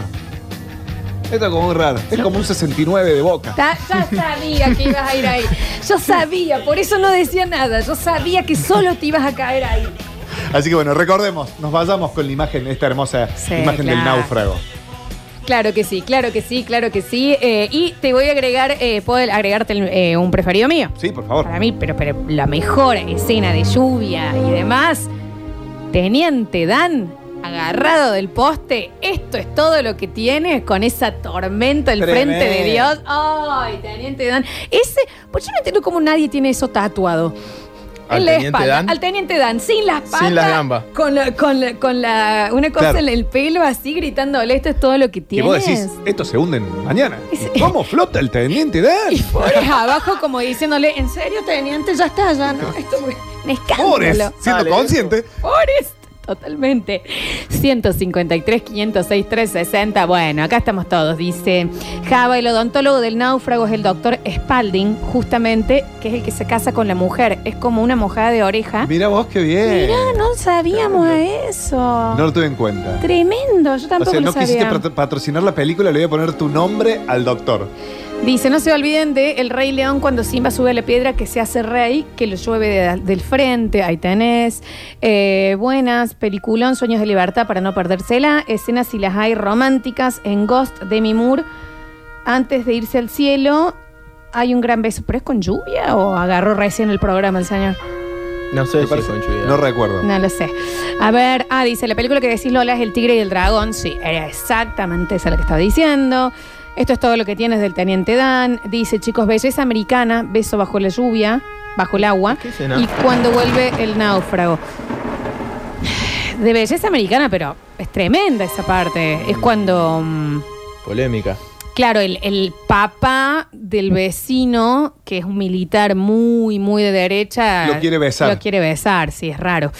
Esto es como muy raro. Es como un 69 de boca. Ta- Ya sabía que ibas a ir ahí. Yo sabía, por eso no decía nada. Yo sabía que solo te ibas a caer ahí. Así que bueno, recordemos, nos vayamos con la imagen, esta hermosa Sí, imagen del claro. náufrago. Claro que sí, claro que sí, claro que sí. Eh, y te voy a agregar, eh, puedo agregarte el- eh, un preferido mío. Sí, por favor. Para mí, pero, pero la mejor escena de lluvia y demás. Teniente Dan agarrado del poste. Esto es todo lo que tiene con esa tormenta al Tremendo. frente de Dios. Ay, Teniente Dan. Ese, pues yo no entiendo cómo nadie tiene eso tatuado. ¿Al en la Teniente espalda. Dan? Al Teniente Dan, sin las patas. Sin las gambas. Con, la, con, la, con la, una cosa Claro. en el pelo así gritándole, esto es todo lo que Y tienes. vos decís, esto se hunde mañana. ¿Y ¿Cómo flota el teniente Dan? Y Forrest abajo como diciéndole, ¿en serio, teniente? Ya está, ya no. Esto es un escándalo. Forrest, siendo Dale, consciente. Forrest. Totalmente. 153, 506, 360. Bueno, acá estamos todos. Dice Java, el odontólogo del náufrago es el doctor Spalding, justamente, que es el que se casa con la mujer. Es como una mojada de oreja. Mira vos qué bien. Mirá, no sabíamos a eso. No lo tuve en cuenta. Tremendo, yo O tampoco sea, no quisiste patrocinar la película, le voy a poner tu nombre al doctor. Dice, no se olviden de El Rey León cuando Simba sube a la piedra que se hace rey, que lo llueve de- del frente, ahí tenés. Eh, buenas, peliculón, Sueños de Libertad para no perdérsela. Escenas si las hay románticas en Ghost de Mimur. Antes de irse al cielo, hay un gran beso. ¿Pero es con lluvia o agarró recién el programa el señor? No sé Me si parece- coincide. No recuerdo. No lo sé. A ver, ah, dice, la película que decís Lola es El Tigre y el Dragón. Sí, era exactamente esa la que estaba diciendo. Esto es todo lo que tienes del Teniente Dan. Dice, chicos, belleza americana, beso bajo la lluvia, bajo el agua. Y cuando vuelve el náufrago. De belleza americana, pero es tremenda esa parte. Es cuando... mm, Polémica. Claro, el, el papá del vecino, que es un militar muy, muy de derecha. Lo quiere besar. Lo quiere besar, sí, es raro.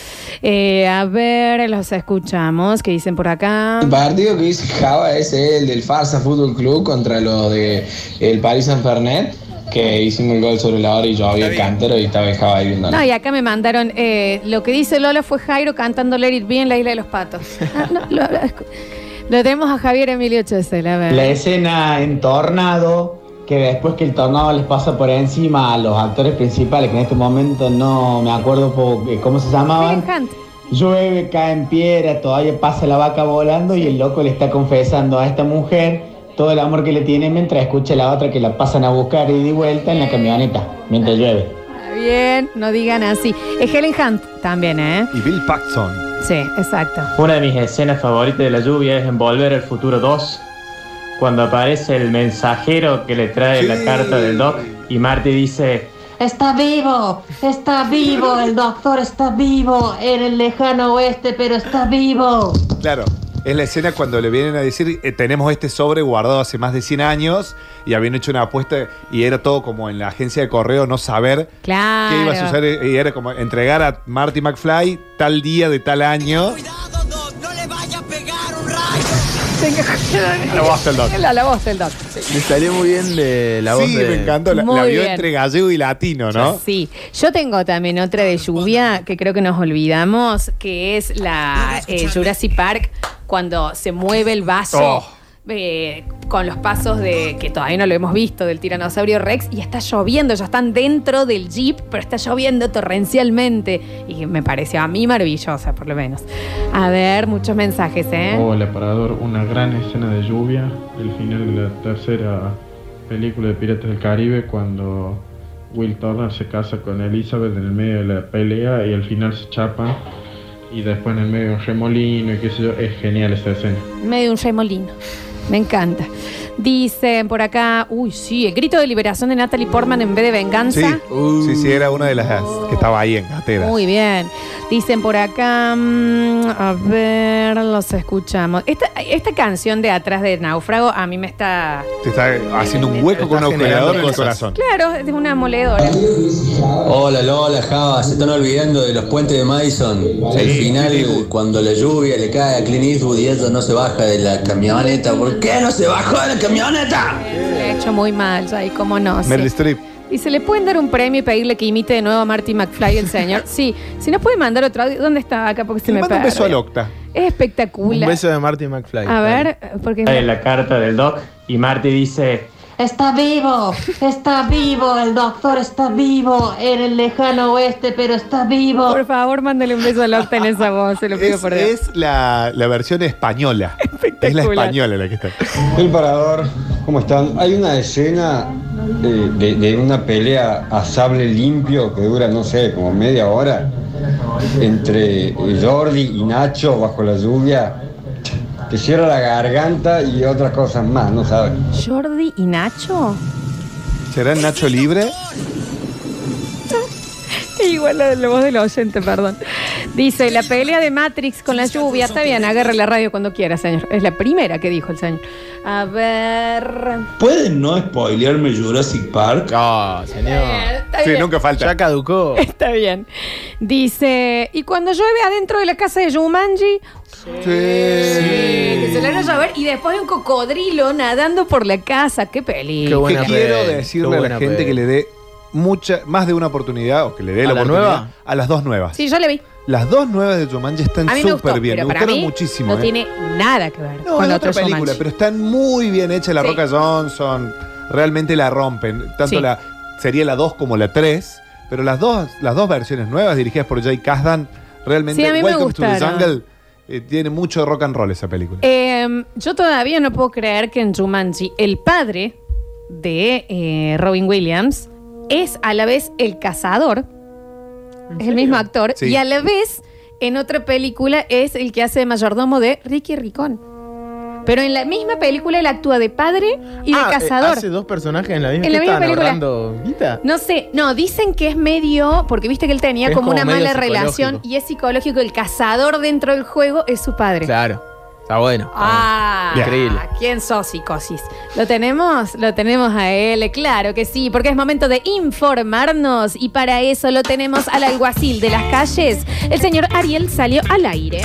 Eh, a ver, los escuchamos. ¿Qué dicen por acá? El partido que dice Java es el del Farsa Fútbol Club contra los de el Paris Saint Fernet, que hicimos el gol sobre la hora y yo había el cantero y estaba Java ahí viendo. No, y acá me mandaron. eh, lo que dice Lola fue Jairo cantando Let It Be en la isla de los patos. Ah, no, lo, lo- tenemos a Javier Emilio Chesel, a ver. La escena en Tornado, que después que el tornado les pasa por encima a los actores principales, que en este momento no me acuerdo eh, cómo se llamaban. Helen Hunt. Llueve, caen piedras, todavía pasa la vaca volando y el loco le está confesando a esta mujer todo el amor que le tiene mientras escucha a la otra que la pasan a buscar y de vuelta en la camioneta, mientras llueve. Está bien, no digan así. Es Helen Hunt también, ¿eh? Y Bill Paxton. Sí, exacto. Una de mis escenas favoritas de la lluvia es en Volver al Futuro 2, cuando aparece el mensajero que le trae la carta del Doc y Marty dice, Está vivo, está vivo, el doctor está vivo en el lejano oeste, pero está vivo. Claro. Es la escena cuando le vienen a decir, eh, tenemos este sobre guardado hace más de 100 años y habían hecho una apuesta y era todo como en la agencia de correo no saber Claro. qué iba a suceder y era como entregar a Marty McFly tal día de tal año. La voz del Doc. La, la voz del Doc. Le salió muy bien de la voz Sí, de... me encantó. La, Muy la vio bien. entre gallego y latino, ¿no? Sí, yo tengo también otra de lluvia que creo que nos olvidamos, que es la eh, Jurassic Park cuando se mueve el vaso. Oh. Eh, con los pasos de que todavía no lo hemos visto del tiranosaurio Rex y está lloviendo, ya están dentro del jeep, pero está lloviendo torrencialmente y me pareció a mí maravillosa por lo menos. A ver, muchos mensajes, ¿eh? Hola, Parador. Una gran escena de lluvia. El final de la tercera película de Piratas del Caribe, cuando Will Turner se casa con Elizabeth en el medio de la pelea y al final se chapan. Y después en el medio un remolino y qué sé yo. Es genial esa escena. medio un remolino. Me encanta. Dicen por acá, uy, sí, el grito de liberación de Natalie Portman en vez de Sí, venganza. sí, sí, era una de las que estaba ahí en Gatera. Muy bien. Dicen por acá, mm, a ver, los escuchamos. Esta, esta canción de atrás de Náufrago a mí me está... Te está haciendo un hueco con un agujerador en el corazón. Claro, es una moledora. Hola Lola, Java, se están olvidando de los puentes de Madison. Al final, cuando la lluvia le cae a Clint Eastwood y ella no se baja de la camioneta. ¿Por qué no se bajó de la camioneta? Le he hecho muy mal, y cómo no. sí. Meryl Streep. Y se le pueden dar un premio y pedirle que imite de nuevo a Marty McFly, el señor. Sí, si nos puede mandar otro audio. ¿Dónde está acá? Porque se Le me mando un beso al Octa. Es espectacular. Un beso de Marty McFly. A ver, porque... la carta del Doc y Marty dice, Está vivo, está vivo, el doctor está vivo en el lejano oeste, pero está vivo. Por favor, mándale un beso al Octa en esa voz, se lo pido Es, por Dios. es la, la versión española. Es la española la que está. El parador, ¿cómo están? Hay una escena eh, de, de una pelea a sable limpio que dura, no sé, como media hora, entre Jordi y Nacho bajo la lluvia. Te cierra la garganta y otras cosas más, ¿no sabes? Jordi y Nacho. ¿Será el Nacho libre? Igual la, la voz del oyente, perdón. Dice, la pelea de Matrix con la lluvia. Está bien, agarre la radio cuando quiera, señor. Es la primera que dijo el señor. A ver... ¿Pueden no spoilearme Jurassic Park? No, señor. Está bien. nunca falta. Ya caducó. Está bien. Dice, ¿y cuando llueve adentro de la casa de Jumanji? Sí. Que se le van a llover y después hay un cocodrilo nadando por la casa. Qué película. que quiero peli, decirle qué a la gente peli. que le dé mucha, más de una oportunidad o que le dé ¿A la la oportunidad nueva? a las dos nuevas. Sí, yo le vi. Las dos nuevas de Jumanji están me súper bien. pero Me para gustaron mí muchísimo. no ¿eh? tiene nada que ver No, con otro otra película, Jumanji. pero están muy bien hechas. La Sí. Roca Johnson, realmente la rompen. Tanto Sí. la sería la 2 como la 3, pero las dos, las dos versiones nuevas dirigidas por Jay Kasdan, realmente Sí, a mí me Welcome to the. Jungle eh, tiene mucho rock and roll esa película. Eh, yo todavía no puedo creer que en Jumanji el padre de eh, Robin Williams es a la vez el cazador Es el mismo actor. Sí. Y a la vez, en otra película, es el que hace de mayordomo de Ricky Ricón. Pero en la misma película él actúa de padre y de Ah, eh, cazador. hace dos personajes en la misma. En la ¿Qué misma película. ahorrando guita? No sé, no, dicen que es medio, porque viste que él tenía como, como una mala relación y es psicológico. El cazador dentro del juego es su padre. Claro. Está bueno. Ah, Increíble. ¿Quién sos, psicosis? ¿Lo tenemos? Lo tenemos a él, claro que sí, porque es momento de informarnos y para eso lo tenemos al alguacil de las calles. El señor Ariel salió al aire.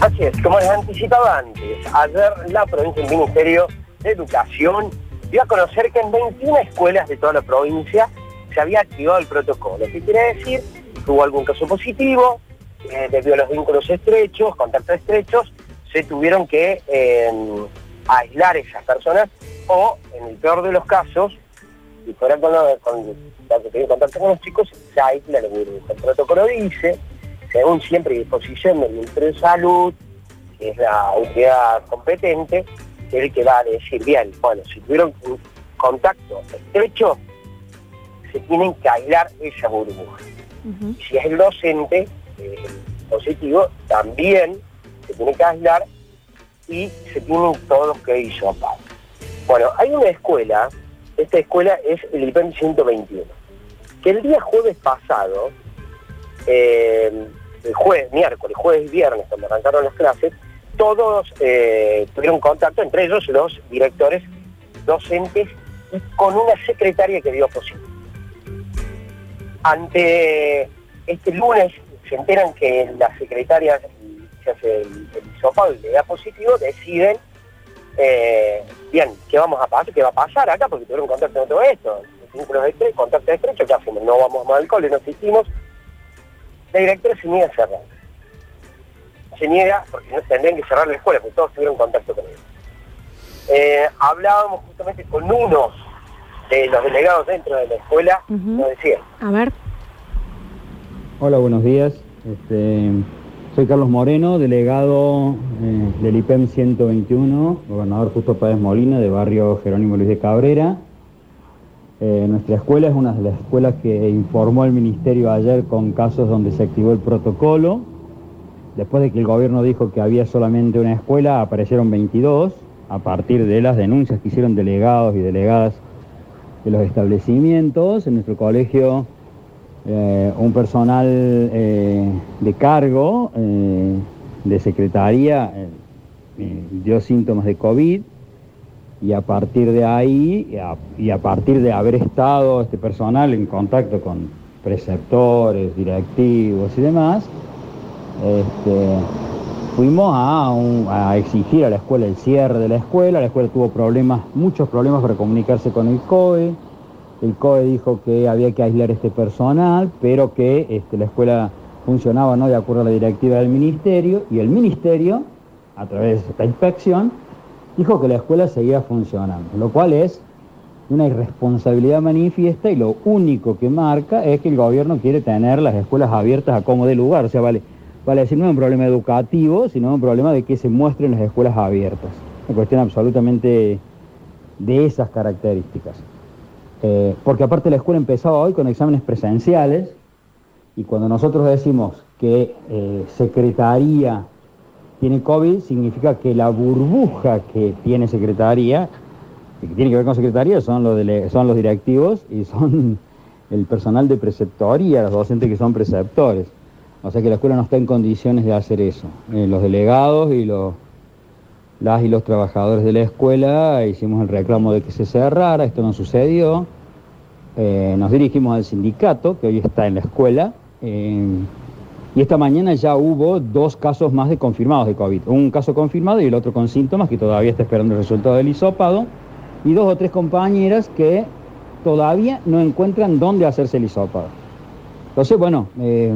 Así es, como les anticipaba antes, ayer la provincia del Ministerio de Educación dio a conocer que en 21 escuelas de toda la provincia se había activado el protocolo. ¿Qué quiere decir? Tuvo algún caso positivo, eh, debido a los vínculos estrechos, contactos estrechos, se tuvieron que eh, aislar esas personas o, en el peor de los casos, si fuera con, los- que contacto con los chicos, se aísla la burbuja. El protocolo dice, según siempre y disposición del Ministerio de Salud, que es la autoridad competente, que es el que va a decir, bien, bueno, si tuvieron un contacto estrecho, se tienen que aislar esa burbuja. Y si es el docente eh, positivo, también se tiene que aislar y se tienen todos que hisopar. Bueno, hay una escuela, esta escuela es el IPEM 121, que el día jueves pasado, eh, el jueves, miércoles, jueves y viernes, cuando arrancaron las clases, todos eh, tuvieron contacto, entre ellos los directores, docentes y con una secretaria que dio positivo. Ante este lunes se enteran que la secretaria se hace el, el y le da positivo, deciden, eh, bien, ¿qué vamos a pasar? ¿Qué va a pasar acá? Porque tuvieron contacto con todo esto, vínculos estrechos, contacto estrecho, ¿qué hacemos? No vamos más al cole, no asistimos. La directora se niega a cerrar. Se niega porque no tendrían que cerrar la escuela, porque todos tuvieron contacto con ella. Eh, hablábamos justamente con uno de los delegados dentro de la escuela, nos decía, A ver. Hola, buenos días. Este, soy Carlos Moreno, delegado eh, del IPEM 121, gobernador Justo Páez Molina, de barrio Jerónimo Luis de Cabrera. Eh, nuestra escuela es una de las escuelas que informó el Ministerio ayer con casos donde se activó el protocolo. Después de que el gobierno dijo que había solamente una escuela, aparecieron 22 a partir de las denuncias que hicieron delegados y delegadas de los establecimientos. En nuestro colegio eh, un personal eh, de cargo de secretaría dio síntomas de COVID y a partir de ahí y a, partir de haber estado este personal en contacto con preceptores, directivos y demás, este, fuimos a exigir a la escuela el cierre de la escuela. La escuela tuvo problemas, muchos problemas para comunicarse con el COE. El COE dijo que había que aislar este personal, pero que este, la escuela funcionaba no de acuerdo a la directiva del ministerio y el ministerio, a través de esta inspección, dijo que la escuela seguía funcionando, lo cual es una irresponsabilidad manifiesta y lo único que marca es que el gobierno quiere tener las escuelas abiertas a como de lugar. O sea, vale, vale decir, no es un problema educativo, sino un problema de que se muestren las escuelas abiertas. Una cuestión absolutamente de esas características. Eh, porque aparte la escuela empezaba hoy con exámenes presenciales y cuando nosotros decimos que eh, Secretaría tiene COVID, significa que la burbuja que tiene Secretaría, que tiene que ver con Secretaría, son los, son los directivos y son el personal de preceptoría, los docentes que son preceptores. O sea que la escuela no está en condiciones de hacer eso. Eh, los delegados y los, las y los trabajadores de la escuela hicimos el reclamo de que se cerrara, esto no sucedió. Eh, nos dirigimos al sindicato, que hoy está en la escuela, y esta mañana ya hubo dos casos más de confirmados de COVID. Un caso confirmado y el otro con síntomas, que todavía está esperando el resultado del hisopado, y dos o tres compañeras que todavía no encuentran dónde hacerse el hisopado. Entonces, bueno, eh,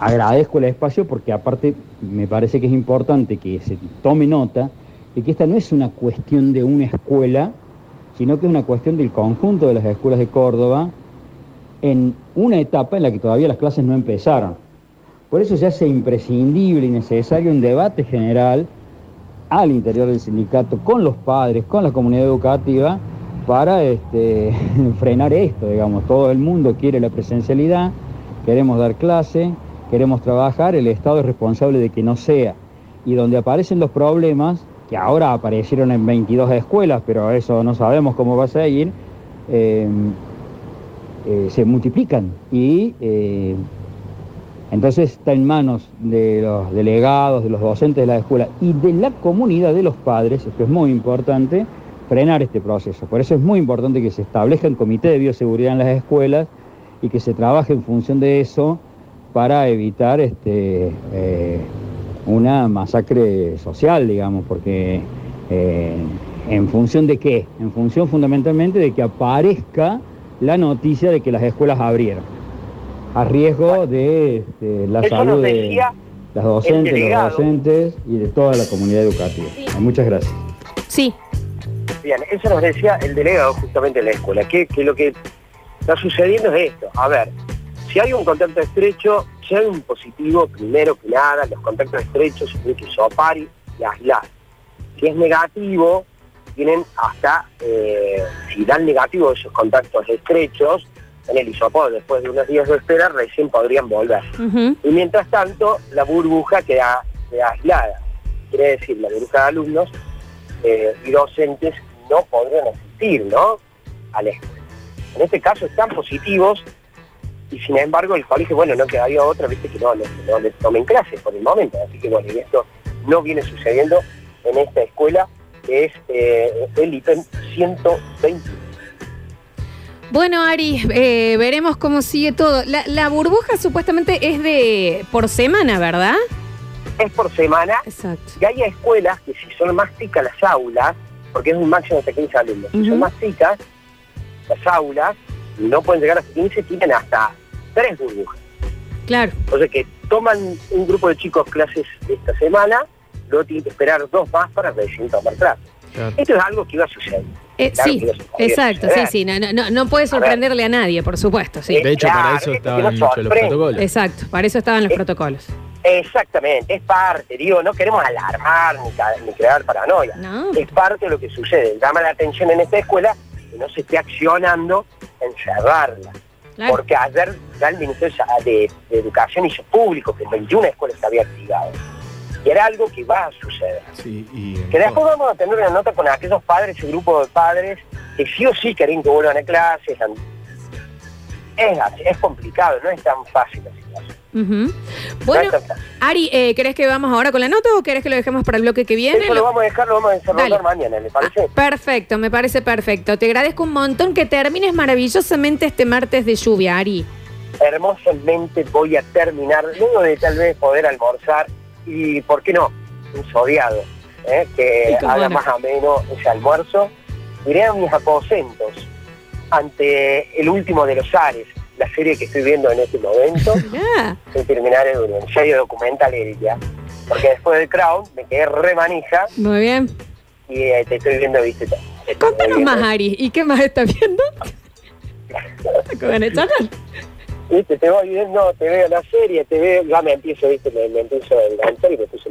agradezco el espacio porque aparte me parece que es importante que se tome nota de que esta no es una cuestión de una escuela, sino que es una cuestión del conjunto de las escuelas de Córdoba en una etapa en la que todavía las clases no empezaron. Por eso se hace imprescindible y necesario un debate general al interior del sindicato, con los padres, con la comunidad educativa, para este, frenar esto, digamos. Todo el mundo quiere la presencialidad, queremos dar clase, queremos trabajar, el Estado es responsable de que no sea. Y donde aparecen los problemas, que ahora aparecieron en 22 escuelas, pero eso no sabemos cómo va a seguir, eh, eh, se multiplican y eh, entonces está en manos de los delegados, de los docentes de la escuela y de la comunidad de los padres, esto es muy importante, frenar este proceso. Por eso es muy importante que se establezca un comité de bioseguridad en las escuelas y que se trabaje en función de eso para evitar este, eh, una masacre social, digamos, porque eh, en función de qué? En función fundamentalmente de que aparezca la noticia de que las escuelas abrieron, a riesgo de este, la Eso salud de las docentes, los docentes y de toda la comunidad educativa. Muchas gracias. Sí. Bien, eso nos decía el delegado justamente de la escuela, que, que lo que está sucediendo es esto. A ver, si hay un contacto estrecho, si hay un positivo, primero que nada, los contactos estrechos se tienen que sopar y y aislar. Si es negativo, tienen hasta, eh, si dan negativo esos contactos estrechos, en el hisopado, después de unos días de espera, recién podrían volver. Y mientras tanto, la burbuja queda, queda aislada. Quiere decir, la burbuja de alumnos eh, y docentes no podrían asistir, ¿no? A la escuela. En este caso están positivos y sin embargo el colegio, bueno, no quedaría otra, viste que no, no, no les tomen clases por el momento. Así que bueno, y esto no viene sucediendo en esta escuela que es eh, el IPEM 120. Bueno, Ari, eh, veremos cómo sigue todo. La, la burbuja supuestamente es de por semana, ¿verdad? es por semana Exacto. y hay escuelas que si son más chicas las aulas, porque es un máximo de 15 alumnos, si son más chicas, las aulas no pueden llegar hasta 15, tienen hasta tres burbujas. Claro. O sea que toman un grupo de chicos clases esta semana, luego tienen que esperar dos más para recién tomar clases. Esto es algo que iba a suceder. Eh, Claro sí, a exacto, sí, sí. No, no, no puede sorprenderle a nadie, por supuesto, sí. De hecho, para Claro, eso es que estaban no los protocolos. Exacto, para eso estaban los protocolos. Exactamente, es parte, digo, no queremos alarmar ni, ni crear paranoia. No. Es parte de lo que sucede. Llama la atención en esta escuela que no se esté accionando en cerrarla. Claro. Porque ayer ya el Ministerio de, de Educación hizo público que en 21 escuelas se había activado. Y era algo que va a suceder. Sí, y Que después vamos a tener una nota con aquellos padres, ese grupo de padres que sí o sí quieren que vuelvan a clases. Es, así, es complicado, no es tan fácil la situación. Bueno. Ari, eh, ¿querés que vamos ahora con la nota o querés que lo dejemos para el bloque que viene? Eso lo vamos a dejar, lo vamos a desarrollar mañana, ¿le parece? Perfecto, me parece perfecto. Te agradezco un montón que termines maravillosamente este martes de lluvia, Ari. hermosamente voy a terminar, luego de tal vez poder almorzar y, ¿por qué no? Un sodeado, ¿eh? que haga no. más ameno ese almuerzo. Iré a mis aposentos ante el último de los Ares, la serie que estoy viendo en este momento. Sin terminar el ensayo documental ella. Porque después del Crown me quedé re manija Muy bien. y eh, te estoy viendo, viste, Contanos más, Ari. ¿Y qué más estás viendo? Con el. Viste, te voy viendo, te veo la serie, te veo, ya me empiezo, viste, me, me empiezo a enganchar y me puse.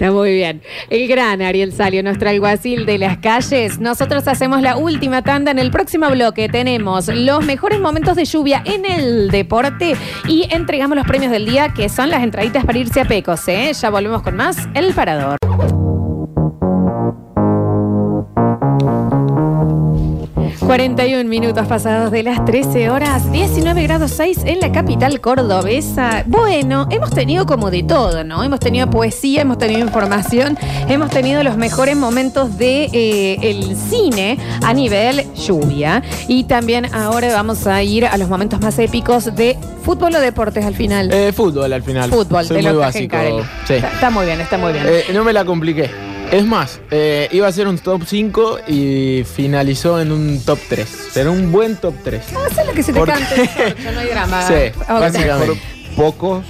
Está muy bien. El gran Ariel Salio, nuestro alguacil de las calles. Nosotros hacemos la última tanda. En el próximo bloque tenemos los mejores momentos de lluvia en el deporte y entregamos los premios del día, que son las entraditas para irse a Pecos. ¿eh? Ya volvemos con más. El Parador. ...41 minutos pasados de las 13 horas... ...19 grados 6 en la capital cordobesa... ...bueno, hemos tenido como de todo, ¿no? Hemos tenido poesía, hemos tenido información... ...hemos tenido los mejores momentos de eh, el cine... ...a nivel lluvia... ...y también ahora vamos a ir a los momentos más épicos... ...de fútbol o deportes al final... Eh, fútbol al final. Fútbol, Soy muy lo básico. Sí. Está, está muy bien, está muy bien. Eh, no me la compliqué. Es más, eh, iba a ser un top 5 y finalizó en un top 3. Pero un buen top 3. No, haz lo que se te Porque- cante. No hay drama. Sí, básicamente. Pocos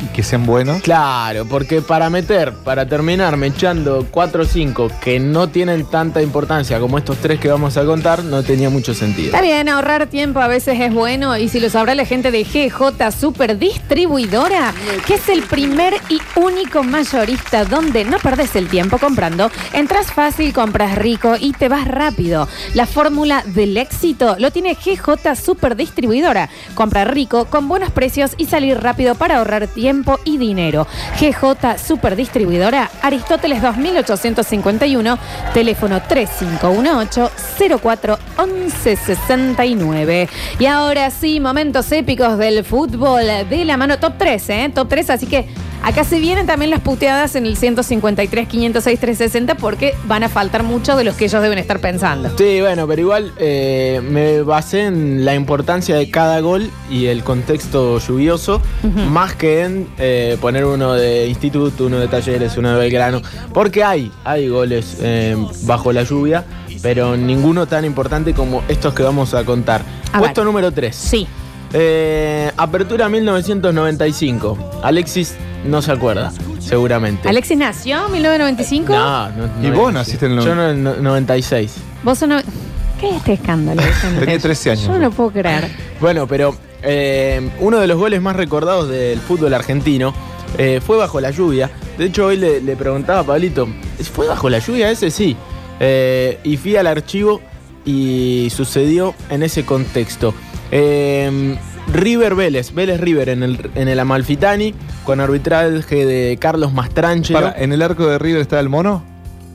y que sean buenos. Claro, porque para meter, para terminar echando 4 o 5 que no tienen tanta importancia como estos tres que vamos a contar, no tenía mucho sentido. Está bien, ahorrar tiempo a veces es bueno y si lo sabrá la gente de GJ Super Distribuidora, que es el primer y único mayorista donde no perdés el tiempo comprando, entras fácil, compras rico y te vas rápido. La fórmula del éxito lo tiene GJ Super Distribuidora. Comprar rico con buenos precios y salir rápido para ahorrar tiempo y dinero. GJ Super Distribuidora, Aristóteles 2851, teléfono 3518 04 11 69. Y ahora sí, momentos épicos del fútbol de la mano. Top 3, ¿eh? Top 3, así que acá se vienen también las puteadas en el 153, 506, 360 porque van a faltar muchos de los que ellos deben estar pensando. Sí, bueno, pero igual eh, me basé en la importancia de cada gol y el contexto lluvioso, más que en eh, poner uno de instituto, uno de talleres, uno de Belgrano, porque hay, hay goles eh, bajo la lluvia, pero ninguno tan importante como estos que vamos a contar. A Puesto ver. número 3. Sí. apertura 1995. Alexis no se acuerda, seguramente. ¿Alexis nació en 1995? No, no, ¿Y vos naciste en el Yo en el no- 96. Vos sos no- ¿Qué es este escándalo? Tenía 13 años. Yo no lo puedo creer. Bueno, pero eh, uno de los goles más recordados del fútbol argentino eh, fue bajo la lluvia. De hecho, hoy le, le preguntaba a Pablito, ¿fue bajo la lluvia ese? Sí. Eh, y fui al archivo y sucedió en ese contexto. Eh, River Vélez, Vélez River en el, en el Amalfitani, con arbitraje de Carlos. Para, ¿En el arco de River está el mono?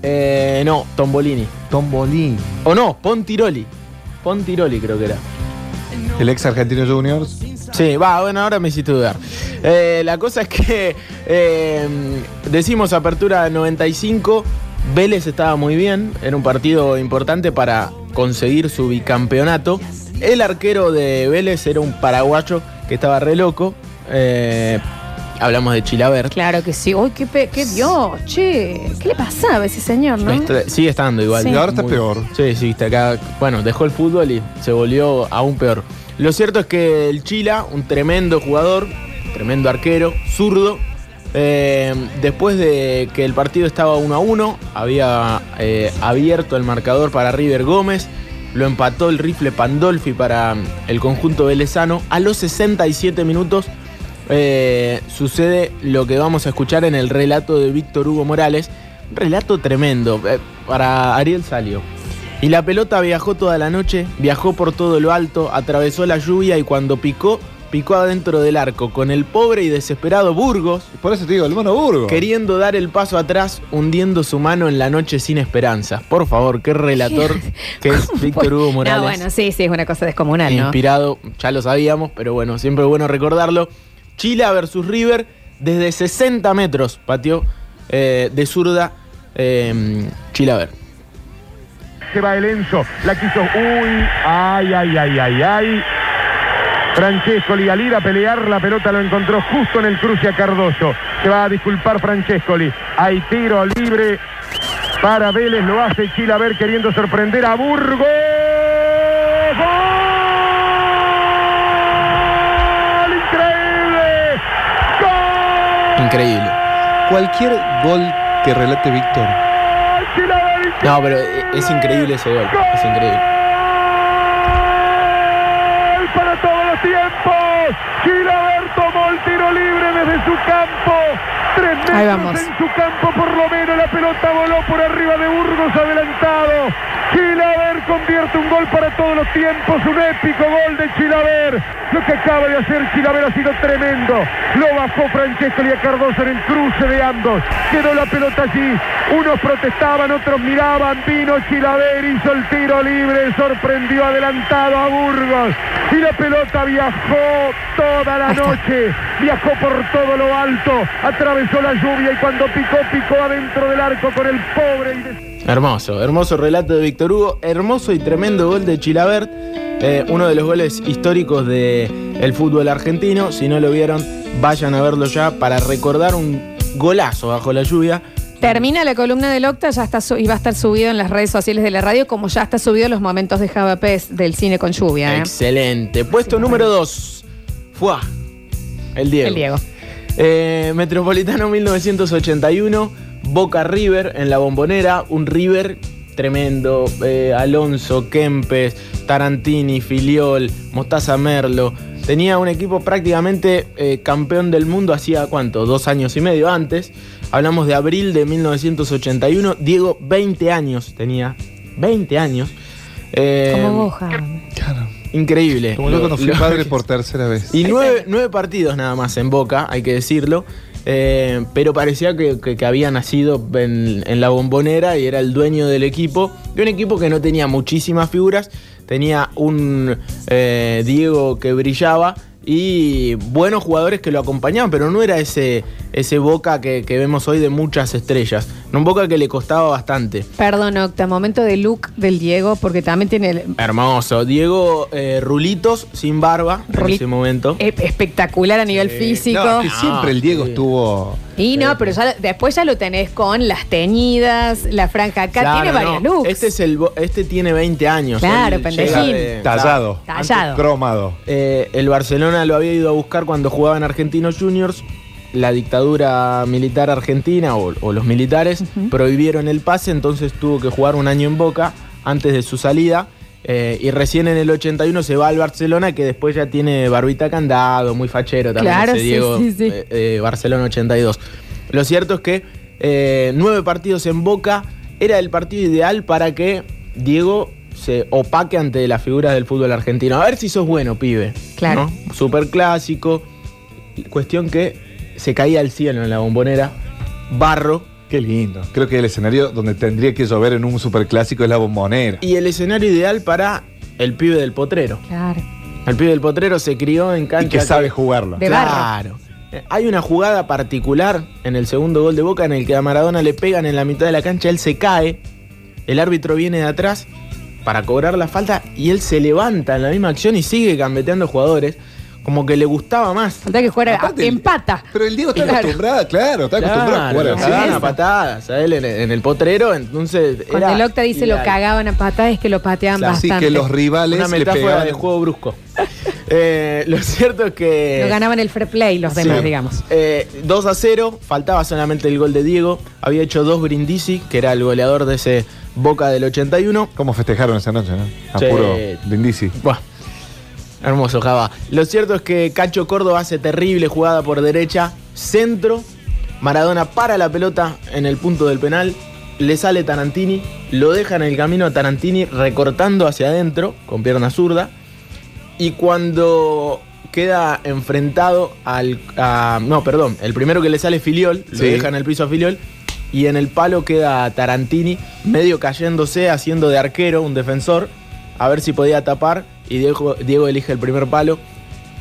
Eh, no, Tombolini. Tombolini. O no, Pontiroli. Pontiroli creo que era. El ex Argentino Juniors. Sí, va, bueno, ahora me hiciste dudar. Eh, la cosa es que eh, decimos apertura 95, Vélez estaba muy bien, era un partido importante para conseguir su bicampeonato. El arquero de Vélez era un paraguayo que estaba re loco. eh, hablamos de Chilaver. Claro que sí. Uy, qué, pe- qué Dios, che. ¿Qué le pasaba a ese señor, no? Está- sigue estando igual. Sí. Y ahora está Muy- peor. Sí, sí, está acá. Bueno, dejó el fútbol y se volvió aún peor. Lo cierto es que el Chila, un tremendo jugador, tremendo arquero, zurdo, eh, después de que el partido estaba 1 a 1, había eh, abierto el marcador para River Gómez, lo empató el rifle Pandolfi para el conjunto velezano. A los 67 minutos eh, sucede lo que vamos a escuchar en el relato de Víctor Hugo Morales. Un relato tremendo eh, para Ariel Salio. Y la pelota viajó toda la noche, viajó por todo lo alto, atravesó la lluvia y cuando picó, picó adentro del arco, con el pobre y desesperado Burgos. Por eso te digo, el mono Burgos. Queriendo dar el paso atrás, hundiendo su mano en la noche sin esperanza. Por favor, qué relator que es Víctor Hugo Morales. No, bueno, sí, sí, es una cosa descomunal, ¿no? Inspirado, ya lo sabíamos, pero bueno, siempre es bueno recordarlo. Chile versus River, desde 60 metros pateó eh, de zurda eh, Chilaver. Se va el Enzo, la quiso. Uy, ay, ay, ay, ay, ay. Francescoli al ir a pelear, la pelota lo encontró justo en el cruce a Cardoso. Se va a disculpar Francescoli. Hay tiro libre para Vélez, lo hace Chilaver queriendo sorprender a Burgos. ¡Gol! ¡Increíble! ¡Gol! Increíble. Cualquier gol que relate Víctor. No, pero eh, es increíble ese gol. Es increíble. Tomó el tiro libre desde su campo. Tres Ahí metros vamos. en su campo, por lo menos la pelota voló por arriba de Burgos adelantado. Chilaver convierte un gol para todos los tiempos, un épico gol de Chilaver. Lo que acaba de hacer Chilaver ha sido tremendo. Lo bajó Francesco y a Cardoso en el cruce de ambos. Quedó la pelota allí. Unos protestaban, otros miraban. Vino Chilaver, hizo el tiro libre, sorprendió adelantado a Burgos. Y la pelota viajó toda la noche. Viajó por todo lo alto. Atravesó la lluvia y cuando picó, picó adentro del arco con el pobre y des- Hermoso, hermoso relato de Víctor Hugo, hermoso y tremendo gol de Chilabert, eh, uno de los goles históricos del fútbol argentino. Si no lo vieron, vayan a verlo ya para recordar un golazo bajo la lluvia. Termina la columna del Octa, ya está y va a estar subido en las redes sociales de la radio, como ya está subido los momentos de Java Pez del cine con lluvia. ¿eh? Excelente. Puesto número 2. Fue el Diego. El Diego. Eh, Metropolitano 1981, Boca River en la bombonera, un River tremendo. eh, Alonso, Kempes, Tarantini, Filiol, Mostaza Merlo. Tenía un equipo prácticamente eh, campeón del mundo hacía cuánto, dos años y medio antes. Hablamos de abril de 1981. Diego, 20 años tenía. 20 años. Eh, Como Boja. Increíble. Como yo Lo- conocí lo- padre por tercera vez. y nueve, nueve partidos nada más en Boca, hay que decirlo. Eh, pero parecía que, había nacido en, en la bombonera y era el dueño del equipo. De un equipo que no tenía muchísimas figuras. Tenía un eh, Diego que brillaba y buenos jugadores que lo acompañaban, pero no era ese, ese Boca que, que vemos hoy de muchas estrellas. Un Boca que le costaba bastante. Perdón, Octa, momento de look del Diego, porque también tiene el- Hermoso. Diego eh, Rulitos sin barba en Ruli- ese momento. eh, espectacular a nivel físico. No, que siempre el Diego estuvo. Y no, pero ya- después ya lo tenés con las teñidas, la franja acá, Claro, tiene varios no. looks. Este es el este tiene 20 años. Claro, pendejín. de- Tallado. Tallado. Cromado. Eh, el Barcelona lo había ido a buscar cuando jugaba en Argentinos Juniors. La dictadura militar argentina o, o los militares prohibieron el pase, entonces tuvo que jugar un año en Boca antes de su salida. eh, y recién en el 81 se va al Barcelona, que después ya tiene barbita candado, muy fachero también Claro, ese sí, Diego sí, sí. eh, eh, Barcelona 82. Lo cierto es que nueve partidos en Boca era el partido ideal para que Diego se opaque ante las figuras del fútbol argentino. A ver si sos bueno, pibe. Claro. ¿no? Super clásico. Cuestión que se caía al cielo en la bombonera. Barro. Qué lindo. Creo que el escenario donde tendría que llover en un superclásico es la bombonera. Y el escenario ideal para el pibe del potrero. Claro. El pibe del potrero se crió en cancha. Y que sabe jugarlo. De. Claro. Hay una jugada particular en el segundo gol de Boca en el que a Maradona le pegan en la mitad de la cancha, él se cae, el árbitro viene de atrás para cobrar la falta y él se levanta en la misma acción y sigue gambeteando jugadores, como que le gustaba más. Falta que fuera Aparte, el- empata. Pero el Diego está Claro. acostumbrado, claro, está acostumbrado a jugar Claro, así. cagaban a patadas a él en, en el potrero, entonces Cuando era el Octa dice lo ideal. cagaban a patadas es que lo pateaban Así bastante. que los rivales Una le metáfora pegaban. de juego brusco. Eh, lo cierto es que... No ganaban el fair play los Sí. demás, digamos. Eh, 2 a 0, faltaba solamente el gol de Diego. Había hecho dos Brindisi, que era el goleador de ese Boca del 81. ¿Cómo festejaron esa noche, no? A Sí. puro Brindisi. Buah, hermoso, Java. Lo cierto es que Cacho Córdoba hace terrible jugada por derecha, centro. Maradona para la pelota en el punto del penal. Le sale Tarantini, lo deja en el camino a Tarantini recortando hacia adentro con pierna zurda. Y cuando queda enfrentado al. a- no, perdón. El primero que le sale es Filiol, lo Sí. deja en el piso a Filiol. Y en el palo queda Tarantini, medio cayéndose, haciendo de arquero, un defensor, a ver si podía tapar. Y Diego, Diego elige el primer palo.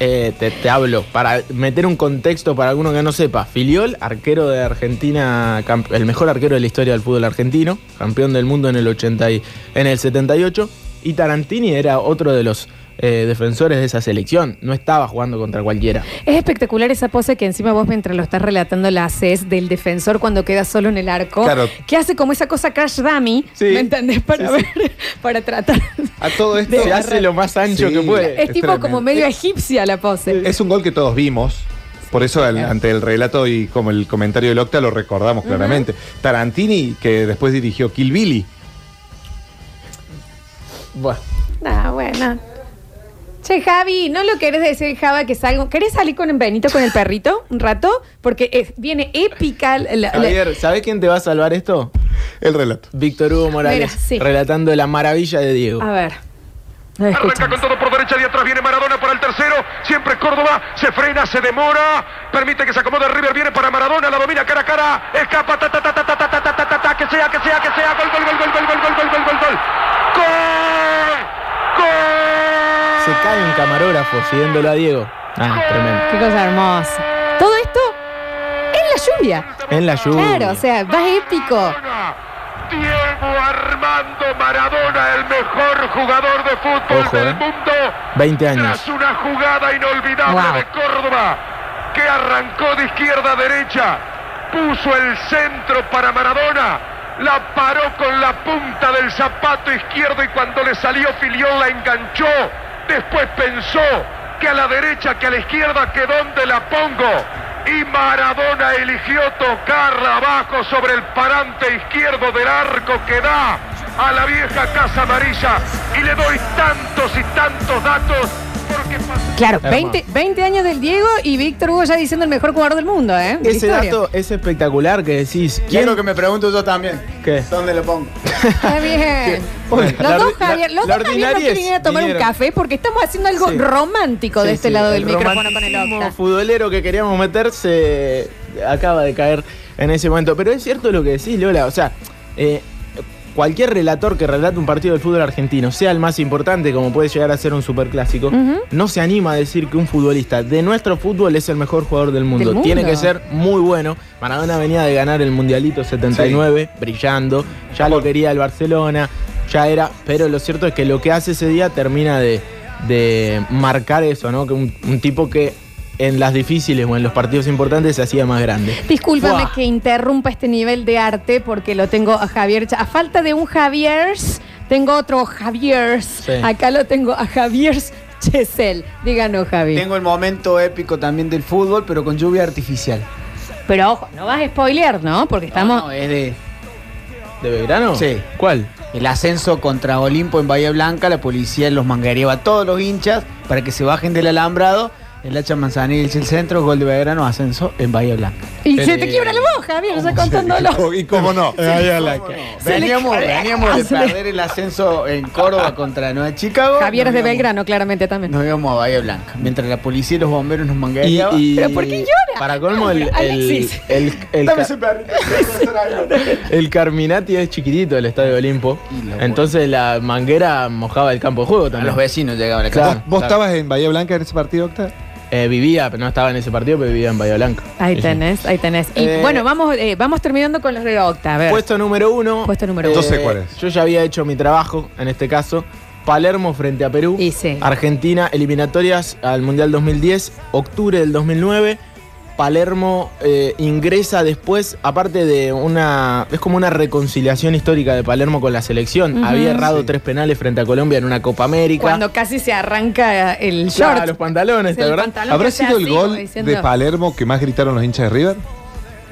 Eh, te, te hablo, para meter un contexto para alguno que no sepa. Filiol, arquero de Argentina, el mejor arquero de la historia del fútbol argentino, campeón del mundo en el, 80 y- en el 78. Y Tarantini era otro de los eh, defensores de esa selección. No estaba jugando contra cualquiera. Es espectacular esa pose que encima vos mientras lo estás relatando la haces del defensor cuando queda solo en el arco. Claro. Que hace como esa cosa crash dummy, Sí. ¿me entendés? Para ver, para tratar. A todo esto. Se hace lo más ancho Sí. que puede. Es, es tipo tremendo. como medio egipcia la pose. Es un gol que todos vimos. Por eso ante el relato y como el comentario del Octa lo recordamos claramente. Tarantini, que después dirigió Kill Billy. Bueno. Ah, bueno. Che, Javi, ¿no lo querés decir, Java, que salgo? ¿Querés salir con Benito con el perrito un rato? Porque eh, viene épica. la- la- Javier, ¿sabés quién te va a salvar esto? El relato. Víctor Hugo Morales, Mira, sí. relatando la maravilla de Diego. A ver. Arranca con todo por derecha y atrás viene Maradona para el tercero. Siempre Córdoba. Se frena, se demora. Permite que se acomode River. Viene para Maradona. La domina cara a cara. Escapa. Ta, ta, ta, ta, ta, ta, ta, ta, ta, ta, ta, que sea, que sea, que sea. Gol, gol, gol, gol, gol, gol, gol, gol, gol, gol, gol. ¡Gol! ¡Gol! Se cae un camarógrafo siguiéndolo a Diego. Ah, tremendo. Qué cosa hermosa. Todo esto en la lluvia. En la lluvia. Claro, o sea, más épico. Diego Armando Maradona, el mejor jugador de fútbol Ojo, del eh. mundo. 20 años. Tras una jugada inolvidable Wow. de Córdoba, que arrancó de izquierda a derecha, puso el centro para Maradona, la paró con la punta del zapato izquierdo y cuando le salió Filión la enganchó. Después pensó que a la derecha, que a la izquierda, que dónde la pongo. y Maradona eligió tocarla abajo sobre el parante izquierdo del arco que da a la vieja Casa Amarilla y le doy tantos y tantos datos Claro, Hermoso. 20, 20 años del Diego y Víctor Hugo ya diciendo el mejor jugador del mundo, ¿eh? Ese historia. dato es espectacular que decís. ¿Quién es lo que me pregunto yo también? ¿Qué? ¿Dónde lo pongo? Está bien. Bueno, Los la dos, Javier, los dos Javier no ordinariez quieren ir a tomar un café porque estamos haciendo algo Sí. romántico de Sí, este sí, lado del el micrófono con el Octa. futbolero que queríamos meter se acaba de caer en ese momento. Pero es cierto lo que decís, Lola. O sea, eh, cualquier relator que relate un partido del fútbol argentino, sea el más importante, como puede llegar a ser un superclásico, no se anima a decir que un futbolista de nuestro fútbol es el mejor jugador del mundo. Del mundo. Tiene que ser muy bueno. Maradona venía de ganar el Mundialito 79, brillando. Ya lo quería el Barcelona, ya era. Pero lo cierto es que lo que hace ese día termina de, de marcar eso, ¿no? Que un, un tipo que en las difíciles o en los partidos importantes se hacía más grande. Discúlpame que interrumpa este nivel de arte porque lo tengo a Javier. A falta de un Javier, tengo otro Javier. Acá lo tengo a Javier Chesel. Díganos, Javi. Tengo el momento épico también del fútbol, pero con lluvia artificial. Pero ojo, no vas a spoilear, ¿no? Porque estamos. No, es de. ¿De Belgrano? Sí. ¿Cuál? El ascenso contra Olimpo en Bahía Blanca, la policía los manguereaba a todos los hinchas para que se bajen del alambrado. El hacha Manzanilla el centro, gol de Belgrano, ascenso en Bahía Blanca. Y se te quiebra la voz, Javier, ya contándolo. ¿Y cómo no? Se le Veníamos, veníamos de perder el ascenso en Córdoba contra Nueva Chicago. Javier es de íbamos- Belgrano, claramente también. Nos íbamos a Bahía Blanca. Mientras la policía y los bomberos nos y- ¿Pero por qué llora? Para colmo, el, el, el, el, Dame ca- ese perrito. el Carminati es chiquitito, el estadio Olimpo. Entonces la manguera mojaba el campo de juego A también. los vecinos llegaban a la casa. ¿Vos estabas en Bahía Blanca en ese partido, Octa? Eh, vivía, pero no estaba en ese partido, pero vivía en Bahía Blanca. Ahí tenés, ahí tenés. Y Eh, bueno, vamos, eh, vamos terminando con los de Octa. A ver. Puesto número uno. Puesto número eh, uno. Yo sé cuál es. Yo ya había hecho mi trabajo, en este caso. Palermo frente a Perú. Y sí. Argentina, eliminatorias al Mundial 2010, octubre del 2009. Palermo eh, ingresa después, aparte de una. Es como una reconciliación histórica de Palermo con la selección. Había errado tres penales frente a Colombia en una Copa América. Cuando casi se arranca el short. los pantalones, ¿te verdad? pantalón ¿Habrá sido el gol diciendo- de Palermo que más gritaron los hinchas de River?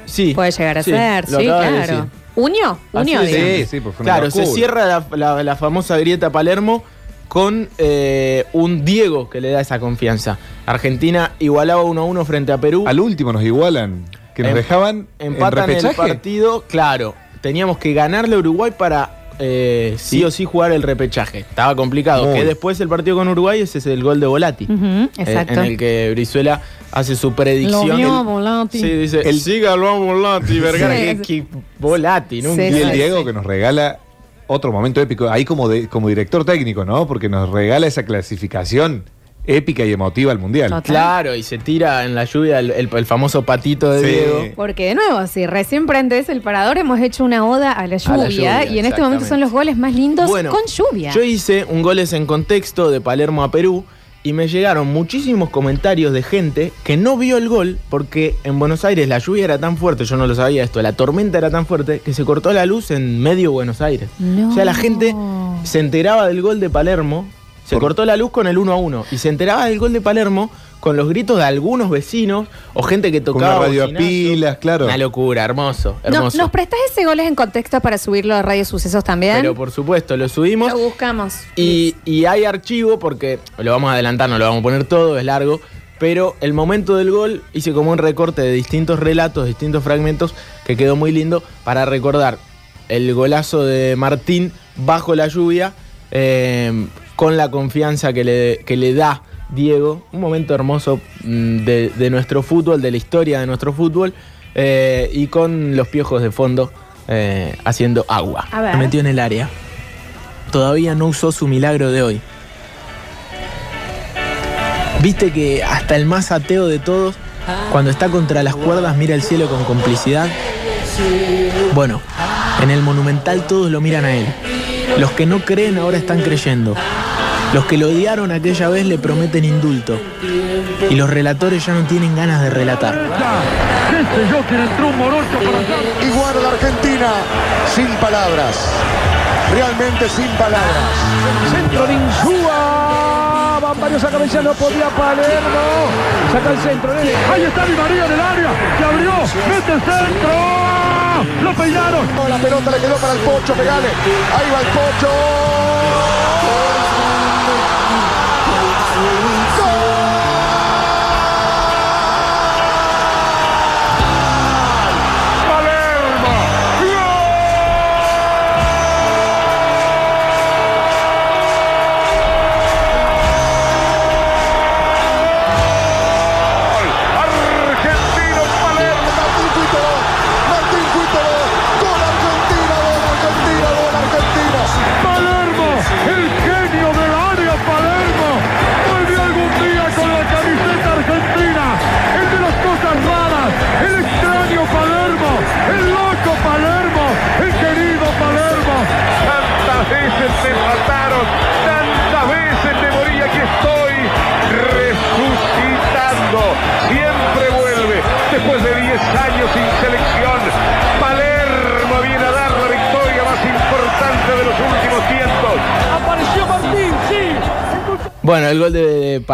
Sí. Puede llegar a Sí, ser, lo sí, de claro. decir. ¿Unió? ¿Unió? Así es. digamos. Sí, sí, pues fue una Claro, se cierra la, la- la famosa grieta Palermo con eh, un Diego que le da esa confianza. Argentina igualaba 1 a 1 frente a Perú. Al último nos igualan. Que nos Em- dejaban Empatan en el partido, claro. Teníamos que ganarle a Uruguay para eh, sí, Sí. o sí jugar el repechaje. Estaba complicado. Muy. Que después el partido con Uruguay ese es el gol de Volati. Eh, exacto. en el que Brizuela hace su predicción. Lo vio El- Volati. Sí, dice, El- sígalo a Volati, Vergara. Sí. que- que Volati, nunca. Sí, Y el Diego que nos regala otro momento épico, ahí como, de- como director técnico, ¿no? Porque nos regala esa clasificación épica y emotiva al Mundial. Total. Claro, y se tira en la lluvia el, el- el famoso patito de Sí. Diego. Porque de nuevo, si recién prendes el parador, hemos hecho una oda a la lluvia, A la lluvia, y en este momento son los goles más lindos Bueno, con lluvia. Yo hice un goles en contexto de Palermo a Perú y me llegaron muchísimos comentarios de gente que no vio el gol porque en Buenos Aires la lluvia era tan fuerte, yo no lo sabía esto, la tormenta era tan fuerte que se cortó la luz en medio Buenos Aires. No. O sea, la gente se enteraba del gol de Palermo, se Por- cortó la luz con el 1 a 1 y se enteraba del gol de Palermo con los gritos de algunos vecinos o gente que Con tocaba una radio a pilas, claro. Una locura, hermoso, No- hermoso. ¿Nos prestas ese goles en contexto para subirlo a Radio Sucesos también? Pero por supuesto, lo subimos. Lo buscamos. Y, y hay archivo porque lo vamos a adelantar, no lo vamos a poner todo, es largo. Pero el momento del gol hice como un recorte de distintos relatos, distintos fragmentos, que quedó muy lindo para recordar el golazo de Martín bajo la lluvia, eh, con la confianza que le, que le da Diego. Un momento hermoso mm, de, de nuestro fútbol, de la historia de nuestro fútbol, eh, y con los piojos de fondo eh, haciendo agua. A ver. Me metió en el área todavía no usó su milagro de hoy. Viste que hasta el más ateo de todos, cuando está contra las cuerdas, mira el cielo con complicidad. Bueno, en el monumental todos lo miran a él. Los que no creen ahora están creyendo. Los que lo odiaron aquella vez le prometen indulto. Y los relatores ya no tienen ganas de relatar. Este Joker entró un morocho para Y guarda Argentina sin palabras. Realmente sin palabras. Centro de Insúa. Van varios esa cabeza no podía Palermo. Saca el centro, nene. Ahí está Di María en el área. Se abrió. Mete el centro. Lo peinaron. La pelota le quedó para el Pocho, pegale. Ahí va el Pocho.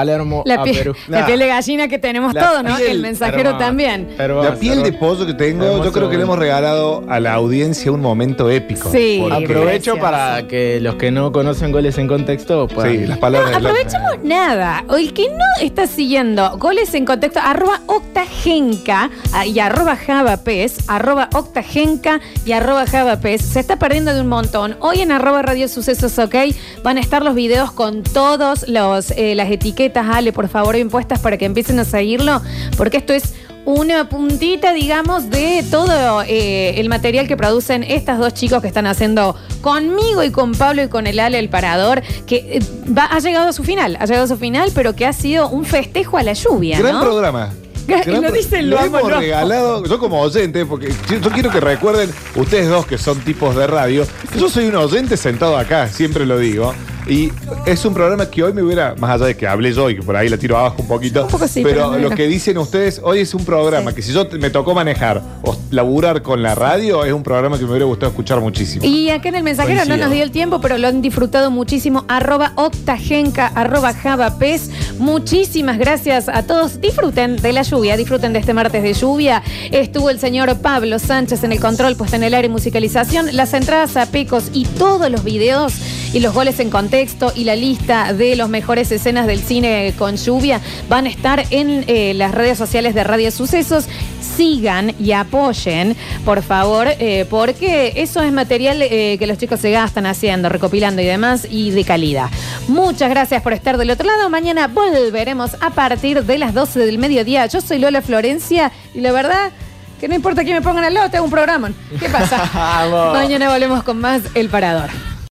Palermo La a Perú. la piel de gallina que tenemos La todos, ¿no? piel El mensajero hermosa. también. Hermoso, La piel de hermoso. pollo que tengo, Hermoso yo creo que le hemos regalado a la audiencia un momento épico. Sí. Porque- Aprovecho Precioso. para que los que no conocen goles en contexto puedan. Sí, las palabras No, de la- aprovechemos nada. O el que no está siguiendo goles en contexto, arroba octagenca ah, y arroba javapes, arroba octagenca y arroba javapes, se está perdiendo de un montón. Hoy en arroba radio sucesos, ok, van a estar los videos con todos los eh, las etiquetas, Ale, por favor, bien puestas para que empiecen a seguirlo, porque esto es una puntita, digamos, de todo eh, el material que producen estas dos chicos que están haciendo conmigo y con Pablo y con el Ale, el parador, que eh, va, ha llegado a su final, ha llegado a su final, pero que ha sido un festejo a la lluvia, Gran ¿no? programa. Lo Gran dicen, lo hemos lo amo. regalado, yo como oyente, porque yo yo quiero que recuerden, ustedes dos que son tipos de radio, que yo soy un oyente sentado acá, siempre lo digo. Y es un programa que hoy me hubiera, más allá de que hablé yo y que por ahí la tiro abajo un poquito, Un poco sí, pero pero lo que dicen ustedes, hoy es un programa que si yo me tocó manejar o laburar con la radio, es un programa que me hubiera gustado escuchar muchísimo. Y acá en el mensajero Coincido. no nos dio el tiempo, pero lo han disfrutado muchísimo. Arroba octagenca, arroba javapes. Muchísimas gracias a todos. Disfruten de la lluvia, disfruten de este martes de lluvia. Estuvo el señor Pablo Sánchez en el control, puesta en el área y musicalización. Las entradas a Pecos y todos los videos y los goles en contexto y la lista de los mejores escenas del cine con lluvia van a estar en eh, las redes sociales de Radio Sucesos. Sigan y apoyen, por favor, eh, porque eso es material eh, que los chicos se gastan haciendo, recopilando y demás, y de calidad. Muchas gracias por estar del otro lado. Mañana volveremos a partir de las 12 del mediodía. Yo soy Lola Florencia y la verdad que no importa quién me pongan al lado, tengo un programa. ¿Qué pasa? Mañana volvemos con más El Parador.